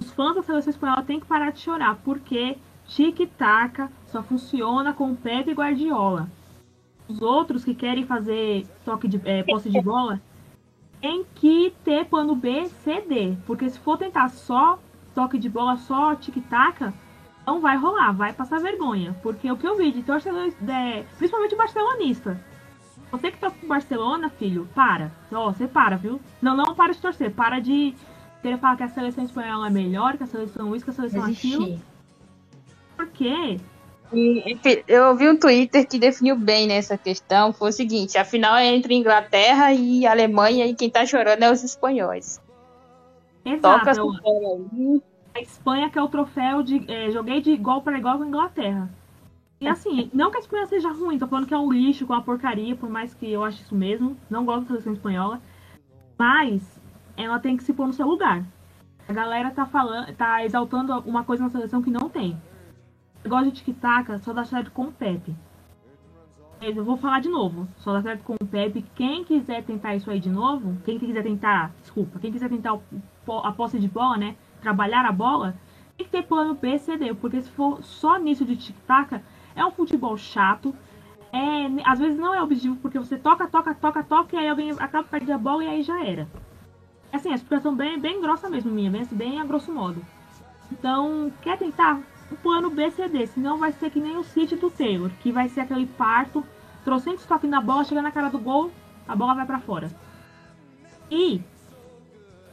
Os fãs da seleção espanhola têm que parar de chorar, porque tic-tac só funciona com Pepe e Guardiola. Os outros que querem fazer toque de é, posse de bola tem que ter plano B, C, D. Porque se for tentar só toque de bola, só tic-tac, não vai rolar, vai passar vergonha. Porque o que eu vi de torcedor, é, principalmente barcelonista. Você que torce pro Barcelona, filho, para. Ó, você para, viu? Não, não para de torcer. Para de querer falar que a seleção espanhola é melhor, que a seleção isso, que a seleção Existir. aquilo. Por quê? Eu vi um Twitter que definiu bem nessa questão. Foi o seguinte: a final é entre Inglaterra e Alemanha e quem tá chorando é os espanhóis. Exato. Toca a Espanha que é o troféu de. É, joguei de igual para igual com a Inglaterra. E assim, não que a Espanha seja ruim, tô falando que é um lixo, com uma porcaria, por mais que eu ache isso mesmo. Não gosto da seleção espanhola. Mas ela tem que se pôr no seu lugar. A galera tá falando, tá exaltando uma coisa na seleção que não tem. Negócio de tic-tac só dá certo com o Pepe. Eu vou falar de novo. Só dá certo com o Pepe. Quem quiser tentar isso aí de novo, quem quiser tentar, desculpa, quem quiser tentar a posse de bola, né? Trabalhar a bola, tem que ter plano B. Porque se for só nisso de tic-tac, é um futebol chato. É, às vezes não é objetivo, porque você toca, toca, toca, toca, e aí alguém acaba perdendo a bola e aí já era. Assim, a explicação bem, bem grossa mesmo, minha, bem, bem a grosso modo. Então, quer tentar? O plano B, C, D. Senão vai ser que nem o City do Taylor, que vai ser aquele parto trocentos toques na bola, chega na cara do gol, a bola vai para fora. E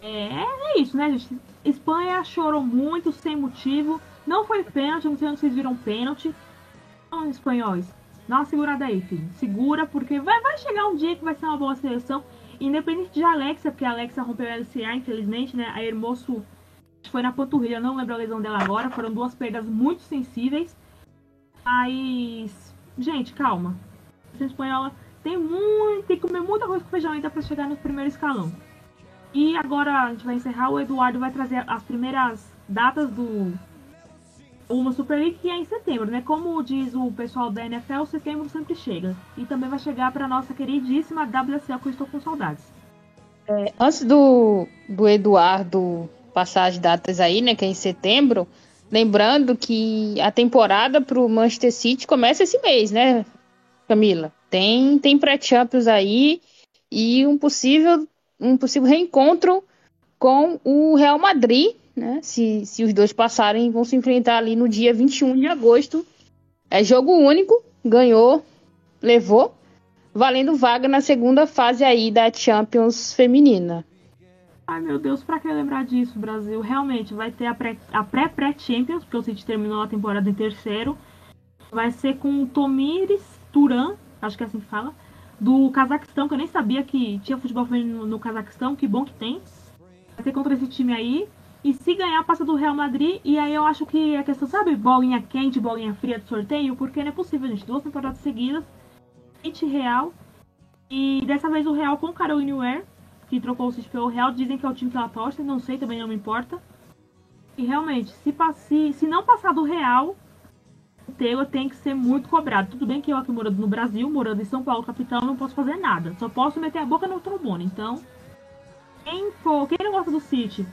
é, é, isso, né, gente? Espanha chorou muito, sem motivo. Não foi pênalti, não sei onde vocês viram pênalti. Então, espanhóis, dá uma segurada aí, filho. Segura, porque vai, vai chegar um dia que vai ser uma boa seleção. Independente de Alexa, porque a Alexa rompeu a LCA, infelizmente, né? A Hermoso foi na panturrilha, não lembro a lesão dela agora. Foram duas perdas muito sensíveis. Mas, gente, calma seleção espanhola tem muito, tem que comer muita coisa com feijão ainda para chegar no primeiro escalão. E agora a gente vai encerrar, o Eduardo vai trazer as primeiras datas do uma Super League que é em setembro, né? Como diz o pessoal da NFL, setembro sempre chega. E também vai chegar para nossa queridíssima WSL, que eu estou com saudades. É, antes do, do Eduardo passar as datas aí, né, que é em setembro, lembrando que a temporada para o Manchester City começa esse mês, né? Camila. Tem, tem pré-champions aí e um possível, um possível reencontro com o Real Madrid, né? Se, se os dois passarem, vão se enfrentar ali no dia 21 de agosto. É jogo único, ganhou, levou, valendo vaga na segunda fase aí da Champions feminina. Ai meu Deus, pra que lembrar disso, Brasil? Realmente vai ter a pré-pré-Champions, porque o City terminou a temporada em terceiro. Vai ser com o Tomires Turan, acho que é assim que fala, do Cazaquistão, que eu nem sabia que tinha futebol feminino no Cazaquistão, que bom que tem. Vai ter contra esse time aí. E se ganhar, passa do Real Madrid. E aí eu acho que a questão, sabe, bolinha quente, bolinha fria de sorteio? Porque não é possível, gente. Duas temporadas seguidas. 20 Real. E dessa vez o Real com o Caroline Ware, que trocou o City pelo Real. Dizem que é o time que ela não sei, também não me importa. E realmente, se, se, se não passar do Real, Taylor tem que ser muito cobrado. Tudo bem que eu aqui morando no Brasil, morando em São Paulo, capital, não posso fazer nada. Só posso meter a boca no trombone. Então, quem for, quem não gosta do City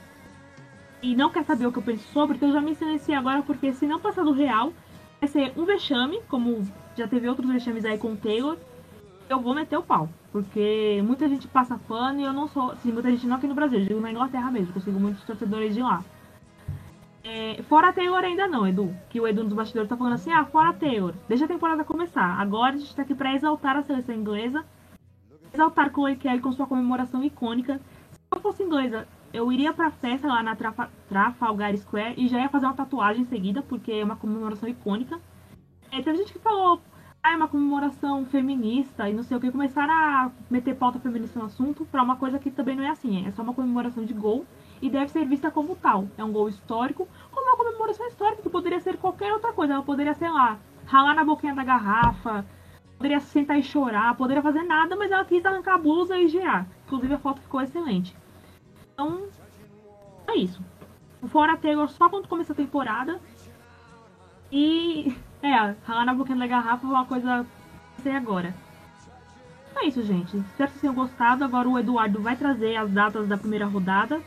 e não quer saber o que eu penso sobre, então eu já me silenciei agora, porque se não passar do real, vai ser um vexame, como já teve outros vexames aí com o Taylor, eu vou meter o pau. Porque muita gente passa pano e eu não sou. Sim, muita gente não aqui no Brasil, eu digo na Inglaterra mesmo, consigo muitos torcedores de lá. É, fora Taylor ainda não, Edu. Que o Edu dos bastidores tá falando assim, ah, fora Taylor. Deixa a temporada começar. Agora a gente tá aqui pra exaltar a seleção inglesa. Exaltar Chloe Kelly com sua comemoração icônica. Se eu fosse inglesa, eu iria pra festa lá na Trafalgar Square e já ia fazer uma tatuagem em seguida, porque é uma comemoração icônica. É, teve gente que falou, ah, é uma comemoração feminista e não sei o que. Começaram a meter pauta feminista no assunto pra uma coisa que também não é assim. É só uma comemoração de gol e deve ser vista como tal. É um gol histórico, como uma comemoração histórica, que poderia ser qualquer outra coisa. Ela poderia, sei lá, ralar na boquinha da garrafa, poderia sentar e chorar, poderia fazer nada, mas ela quis arrancar a blusa e girar. Inclusive a foto ficou excelente. Então, é isso. Fora Taylor só quando começa a temporada. E, é, ralar na boquinha da garrafa é uma coisa sei agora. É isso, gente. Espero que vocês tenham gostado. Agora o Eduardo vai trazer as datas da primeira rodada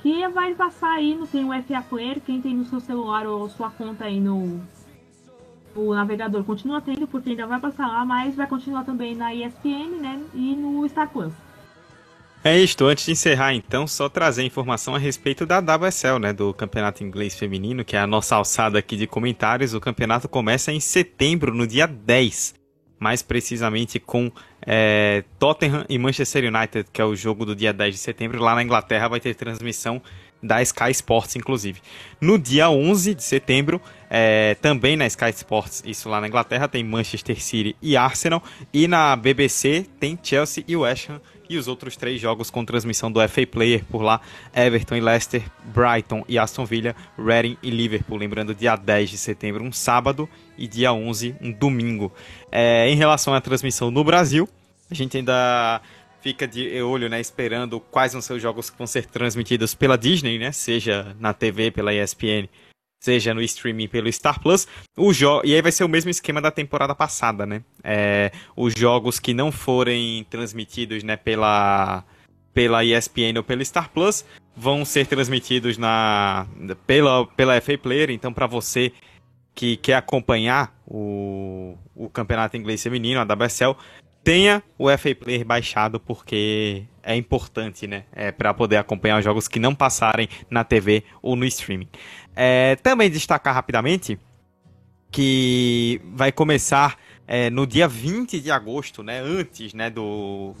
que vai passar aí, no tem o FA Player, quem tem no seu celular ou sua conta aí no o navegador continua tendo, porque ainda vai passar lá, mas vai continuar também na ESPN, né, e no Star Plus. É isto, antes de encerrar então, só trazer informação a respeito da WSL, né, do Campeonato Inglês Feminino, que é a nossa alçada aqui de comentários. O campeonato começa em setembro, no dia 10 mais precisamente com é, Tottenham e Manchester United, que é o jogo do dia 10 de setembro. Lá na Inglaterra vai ter transmissão da Sky Sports, inclusive. No dia 11 de setembro, é, também na Sky Sports, isso lá na Inglaterra, tem Manchester City e Arsenal. E na BBC tem Chelsea e West Ham e os outros três jogos com transmissão do FA Player por lá, Everton e Leicester, Brighton e Aston Villa, Reading e Liverpool. Lembrando, dia 10 de setembro, um sábado, e dia 11, um domingo. É, em relação à transmissão no Brasil, a gente ainda fica de olho, né, esperando quais vão ser os jogos que vão ser transmitidos pela Disney, né, seja na TV pela ESPN, seja no streaming pelo Star Plus. O jo e aí vai ser o mesmo esquema da temporada passada, né? É, os jogos que não forem transmitidos, né, pela pela ESPN ou pelo Star Plus vão ser transmitidos na pela pela FA Player, então para você que quer acompanhar o, o campeonato inglês feminino, a WSL, tenha o FA Player baixado porque é importante, né? É, para poder acompanhar os jogos que não passarem na TV ou no streaming. É, também destacar rapidamente que vai começar é, no dia 20 de agosto, né? Antes, né, do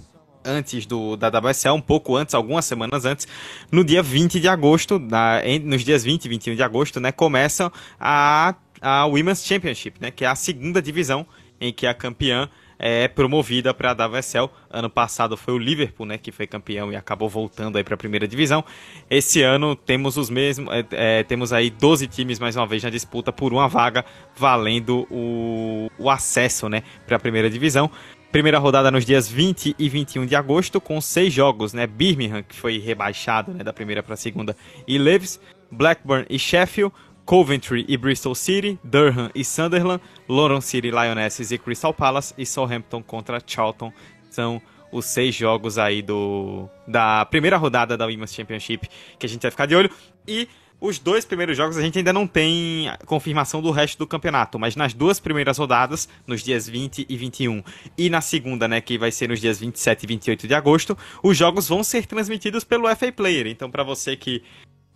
antes do da WSL, um pouco antes, algumas semanas antes, no dia 20 de agosto, na, nos dias 20 e 21 de agosto, né, começam a, a Women's Championship, né, que é a segunda divisão em que a campeã é promovida para a WSL. Ano passado foi o Liverpool, né, que foi campeão e acabou voltando aí para a primeira divisão. Esse ano temos os mesmos, é, é, temos aí 12 times mais uma vez na disputa por uma vaga, valendo o, o acesso, né, para a primeira divisão. Primeira rodada nos dias 20 e 21 de agosto, com seis jogos, né? Birmingham, que foi rebaixado né, da primeira para a segunda, e Leeds, Blackburn e Sheffield, Coventry e Bristol City, Durham e Sunderland, London City Lionesses e Crystal Palace e Southampton contra Charlton. São os seis jogos aí do da primeira rodada da Women's Championship que a gente vai ficar de olho. E os dois primeiros jogos a gente ainda não tem confirmação do resto do campeonato, mas nas duas primeiras rodadas, nos dias 20 e 21, e na segunda, né, que vai ser nos dias 27 e 28 de agosto, os jogos vão ser transmitidos pelo FA Player. Então, para você que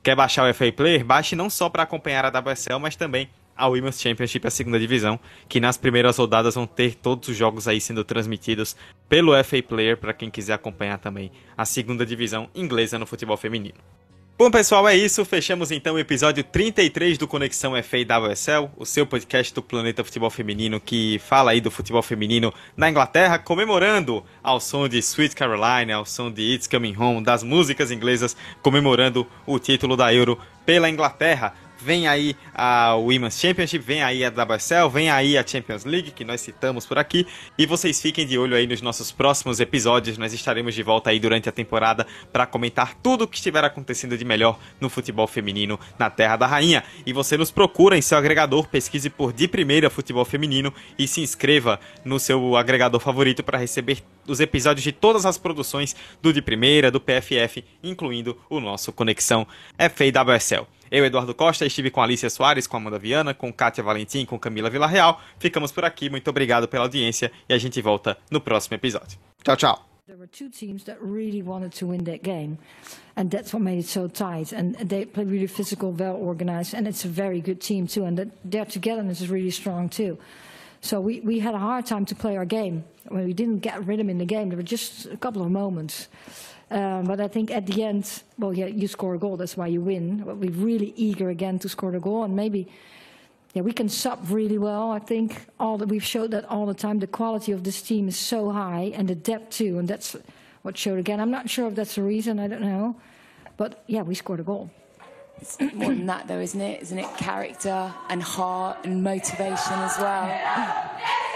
Quer baixar o FA Player? Baixe não só para acompanhar a WSL, mas também a Women's Championship, a segunda divisão, que nas primeiras rodadas vão ter todos os jogos aí sendo transmitidos pelo FA Player para quem quiser acompanhar também a segunda divisão inglesa no futebol feminino. Bom, pessoal, é isso. Fechamos então o episódio 33 do Conexão FA WSL, o seu podcast do Planeta Futebol Feminino que fala aí do futebol feminino na Inglaterra, comemorando ao som de Sweet Caroline, ao som de It's Coming Home, das músicas inglesas, comemorando o título da Euro pela Inglaterra. Vem aí a Women's Championship, vem aí a WSL, vem aí a Champions League, que nós citamos por aqui. E vocês fiquem de olho aí nos nossos próximos episódios. Nós estaremos de volta aí durante a temporada para comentar tudo o que estiver acontecendo de melhor no futebol feminino na Terra da Rainha. E você nos procura em seu agregador, pesquise por De Primeira Futebol Feminino e se inscreva no seu agregador favorito para receber os episódios de todas as produções do De Primeira, do PFF, incluindo o nosso Conexão FAWSL. Eu, Eduardo Costa, estive com Alicia Soares, com Amanda Viana, com Kátia Valentim, com Camila Villarreal. Ficamos por aqui, muito obrigado pela audiência e a gente volta no próximo episódio. Tchau, tchau. There were two teams that really wanted to win that game, and that's what made it so tight. And they play really physical, well organized, and it's a very good team too. And that their togetherness is really strong too. So we, we had a hard time to play our game. When we didn't get rhythm in the game, there were just a couple of moments. Um, but I think at the end, well, yeah, you score a goal, that's why you win. But we're really eager again to score the goal, and maybe, yeah, we can sub really well. I think all that we've showed that all the time. The quality of this team is so high, and the depth too, and that's what showed again. I'm not sure if that's the reason. I don't know, but yeah, we scored a goal. It's more than that, though, isn't it? Isn't it character and heart and motivation as well?